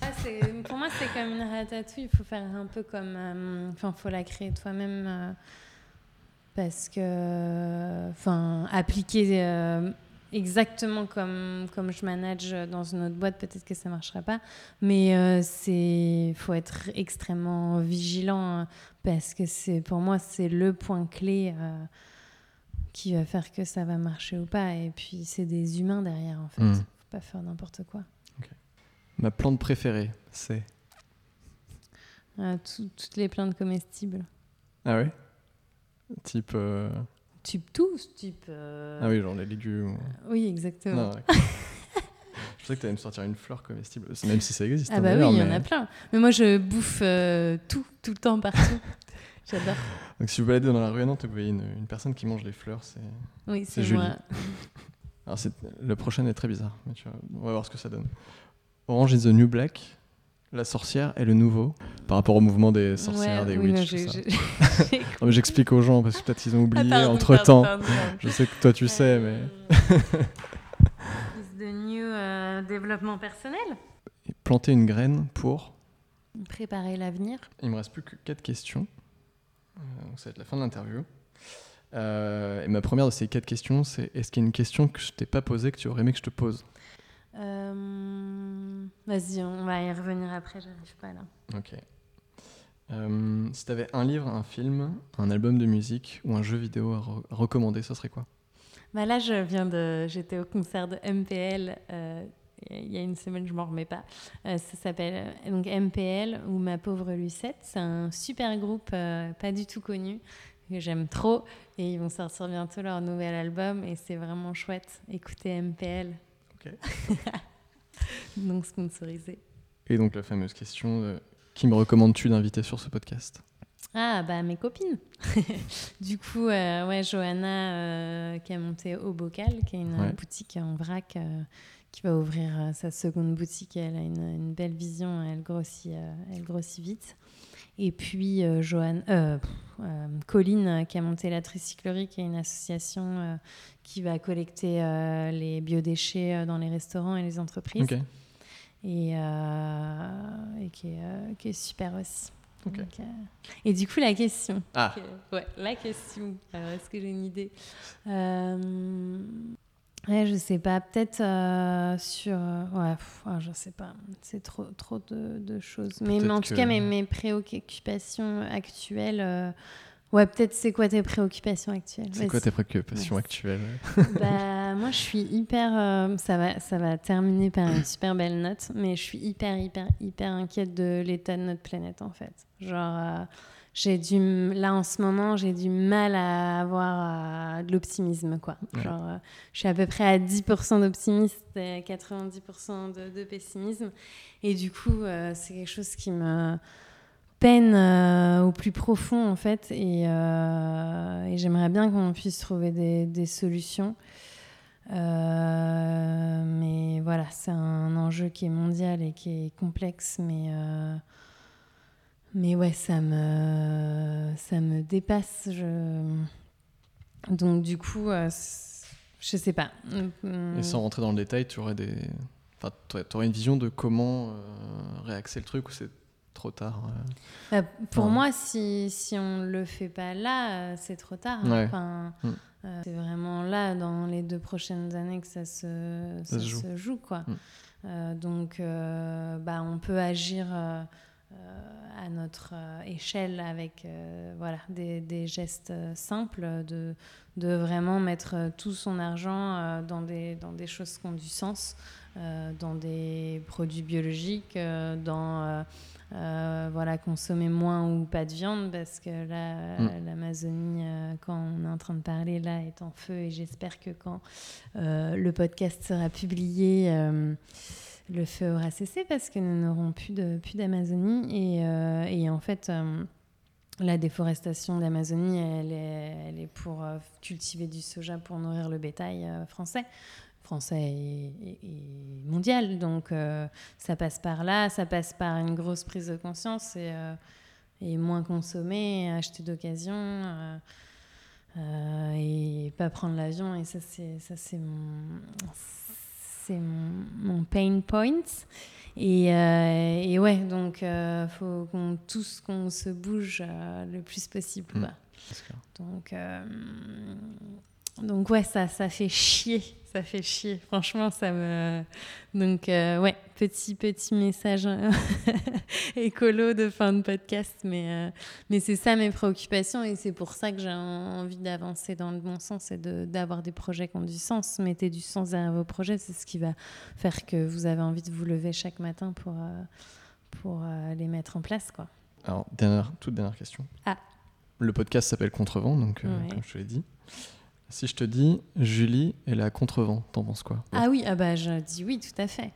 Ah, pour moi, c'est comme une ratatouille. Il faut faire un peu comme. euh, Enfin, il faut la créer toi-même. euh, parce que. Enfin, appliquer euh, exactement comme, comme je manage dans une autre boîte, peut-être que ça ne marchera pas. Mais euh, c'est. Il faut être extrêmement vigilant. hein, parce que c'est pour moi, c'est le point clé. euh, qui va faire que ça va marcher ou pas. Et puis, c'est des humains derrière, en fait. Mm. Faut pas faire n'importe quoi. Ma plante préférée, c'est? Tout- toutes les plantes comestibles. Ah ouais? Type. euh, Type tous, type. euh, Ah oui, genre les légumes. Oui, exactement. Non, je sais que tu allais me sortir une fleur comestible, même si ça existe. ah hein, bah oui, il y en a plein. Mais moi, je bouffe euh, tout, tout le temps, partout. J'adore. Donc si vous baladez dans la rue à Nantes vous voyez une, une personne qui mange les fleurs, c'est. Oui, C'est moi. Alors c'est... le prochain est très bizarre, mais tu vois, on va voir ce que ça donne. Orange is the new black. La sorcière est le nouveau par rapport au mouvement des sorcières, Ouais, des oui, witches. j'explique aux gens parce que peut-être ils ont oublié Ah, pardon, entre temps. pardon, pardon, pardon. Je sais que toi tu sais, mais. Euh, is the new euh, développement personnel? Planter une graine pour. Préparer l'avenir? Il me reste plus que 4 questions. Euh, donc ça va être la fin de l'interview. Euh, et ma première de ces 4 questions, c'est est-ce qu'il y a une question que je t'ai pas posée que tu aurais aimé que je te pose? Euh, Vas-y, on va y revenir après, j'arrive pas là. Ok. Euh, si tu avais un livre, un film, un album de musique ou un jeu vidéo à, re- à recommander, ça serait quoi? Bah là, je viens de. J'étais au concert de MPL euh, il y a une semaine, je m'en remets pas. Euh, ça s'appelle donc MPL ou Ma pauvre Lucette. C'est un super groupe euh, pas du tout connu que j'aime trop et ils vont sortir bientôt leur nouvel album et c'est vraiment chouette. Écoutez MPL. Ok. non sponsorisé. Et donc la fameuse question de qui me recommandes-tu d'inviter sur ce podcast? Ah, bah mes copines. du coup, euh, ouais, Johanna euh, qui a monté Au Bocal, qui est une Ouais. boutique en vrac euh, qui va ouvrir sa seconde boutique. Elle a une, une belle vision, elle grossit, elle grossit vite. Et puis Joanne, Colline qui a monté la Tricyclerie, qui est une association qui va collecter les biodéchets dans les restaurants et les entreprises. Et, et qui, est, qui, est, super aussi. Euh, et du coup, la question. Ah. ouais, la question. Alors, est-ce que j'ai une idée? Euh... Ouais, je sais pas. Peut-être euh, sur. Ouais, ah, je sais pas. C'est trop, trop de, de choses. Mais, mais, en tout cas, mes, mes préoccupations actuelles euh, Ouais, peut-être c'est quoi tes préoccupations actuelles? C'est quoi tes préoccupations actuelles? Bah, Moi, je suis hyper. Euh, ça, va, ça va terminer par une super belle note, mais je suis hyper, hyper, hyper inquiète de l'état de notre planète, en fait. Genre, euh, j'ai du. Là, en ce moment, j'ai du mal à avoir euh, de l'optimisme, quoi. Genre, je suis à peu près à 10% d'optimisme et 90% de, de, pessimisme. Et du coup, c'est quelque chose qui me peine euh, au plus profond en fait euh, et, j'aimerais bien qu'on puisse trouver des, solutions euh, mais voilà c'est un enjeu qui est mondial et qui est complexe mais mais ouais ça me ça me dépasse je... donc du coup je sais pas et sans rentrer dans le détail tu aurais des enfin, aurais une vision de comment réaxer le truc ou c'est trop tard. Bah, pour moi, si, si on ne le fait pas là, euh, c'est trop tard. Enfin, mm. euh, c'est vraiment là, dans les deux prochaines années, que ça se, ça, se, joue. quoi. Mm. Euh, donc, bah, on peut agir à notre échelle avec voilà, des, des, gestes simples, de, de vraiment mettre tout son argent dans, des, dans des choses qui ont du sens, dans des produits biologiques, dans euh, voilà, consommer moins ou pas de viande parce que là, mm. l'Amazonie, euh, quand on est en train de parler, là, est en feu et j'espère que quand euh, le podcast sera publié, le feu aura cessé parce que nous n'aurons plus d'Amazonie et, et, en fait... La déforestation d'Amazonie, elle est, elle est, pour cultiver du soja pour nourrir le bétail français français et, mondial. Donc euh, ça passe par là, ça passe par une grosse prise de conscience et, euh, et moins consommer, acheter d'occasion euh, et pas prendre l'avion. Et ça, c'est ça c'est mon c'est mon, pain point. Et, et ouais, donc il faut qu'on tous qu'on se bouge le plus possible. Mmh. Donc donc ouais, ça, ça fait chier ça fait chier. Franchement, ça me. Donc, euh, ouais, petit, petit message écolo de fin de podcast. Mais, euh, mais c'est ça mes préoccupations et c'est pour ça que j'ai envie d'avancer dans le bon sens et d'avoir des projets qui ont du sens. Mettez du sens derrière vos projets, c'est ce qui va faire que vous avez envie de vous lever chaque matin pour, euh, pour les mettre en place. Quoi. Alors, dernière, toute dernière question. Ah. Le podcast s'appelle Contrevent, donc, comme je te l'ai dit. Si je te dis Julie et la contrevent, t'en penses quoi? Ah oui, ah bah je dis oui, tout à fait.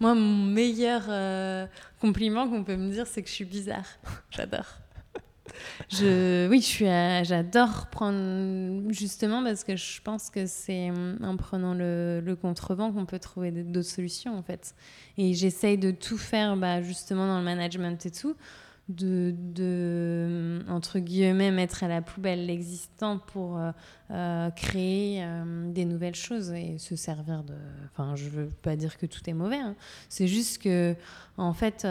Moi, mon meilleur euh, compliment qu'on peut me dire, c'est que je suis bizarre. J'adore. Je, oui, je suis, j'adore prendre justement parce que je pense que c'est en prenant le, le contrevent qu'on peut trouver d'autres solutions en fait. Et j'essaye de tout faire, bah, justement dans le management et tout, de, de, entre guillemets, mettre à la poubelle l'existant pour euh, euh, créer euh, des nouvelles choses et se servir de... Enfin, je veux pas dire que tout est mauvais, hein. c'est juste que, en fait,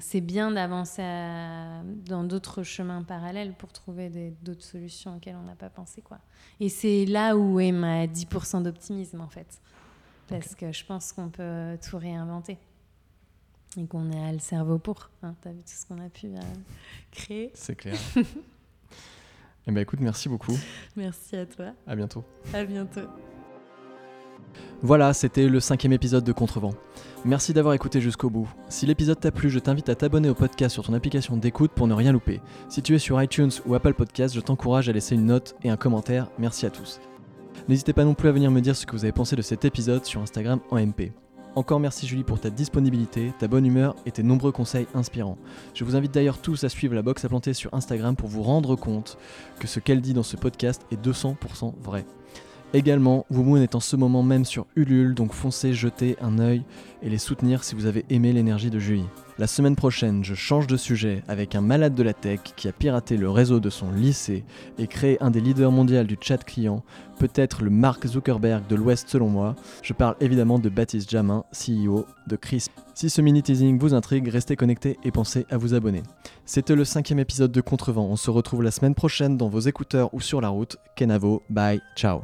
c'est bien d'avancer dans d'autres chemins parallèles pour trouver d'autres solutions auxquelles on n'a pas pensé, quoi. Et c'est là où est ma 10% d'optimisme, en fait. Parce que je pense qu'on peut tout réinventer et qu'on a le cerveau pour. Hein, tu as vu tout ce qu'on a pu euh, créer. C'est clair. eh ben écoute, merci beaucoup. Merci à toi. À bientôt. À bientôt. Voilà, c'était le cinquième épisode de Contrevent. Merci d'avoir écouté jusqu'au bout. Si l'épisode t'a plu, je t'invite à t'abonner au podcast sur ton application d'écoute pour ne rien louper. Si tu es sur iTunes ou Apple Podcast, je t'encourage à laisser une note et un commentaire. Merci à tous. N'hésitez pas non plus à venir me dire ce que vous avez pensé de cet épisode sur Instagram en MP. Encore merci Julie pour ta disponibilité, ta bonne humeur et tes nombreux conseils inspirants. Je vous invite d'ailleurs tous à suivre la box à planter sur Instagram pour vous rendre compte que ce qu'elle dit dans ce podcast est 200% vrai. Également, Woomoon est en ce moment même sur Ulule, donc foncez jeter un œil et les soutenir si vous avez aimé l'énergie de Julie. La semaine prochaine, je change de sujet avec un malade de la tech qui a piraté le réseau de son lycée et créé un des leaders mondiaux du chat client, peut-être le Mark Zuckerberg de l'Ouest selon moi. Je parle évidemment de Baptiste Jamin, CEO de Crisp. Si ce mini teasing vous intrigue, restez connectés et pensez à vous abonner. C'était le cinquième épisode de Contrevent. On se retrouve la semaine prochaine dans vos écouteurs ou sur la route. Kenavo, bye, ciao.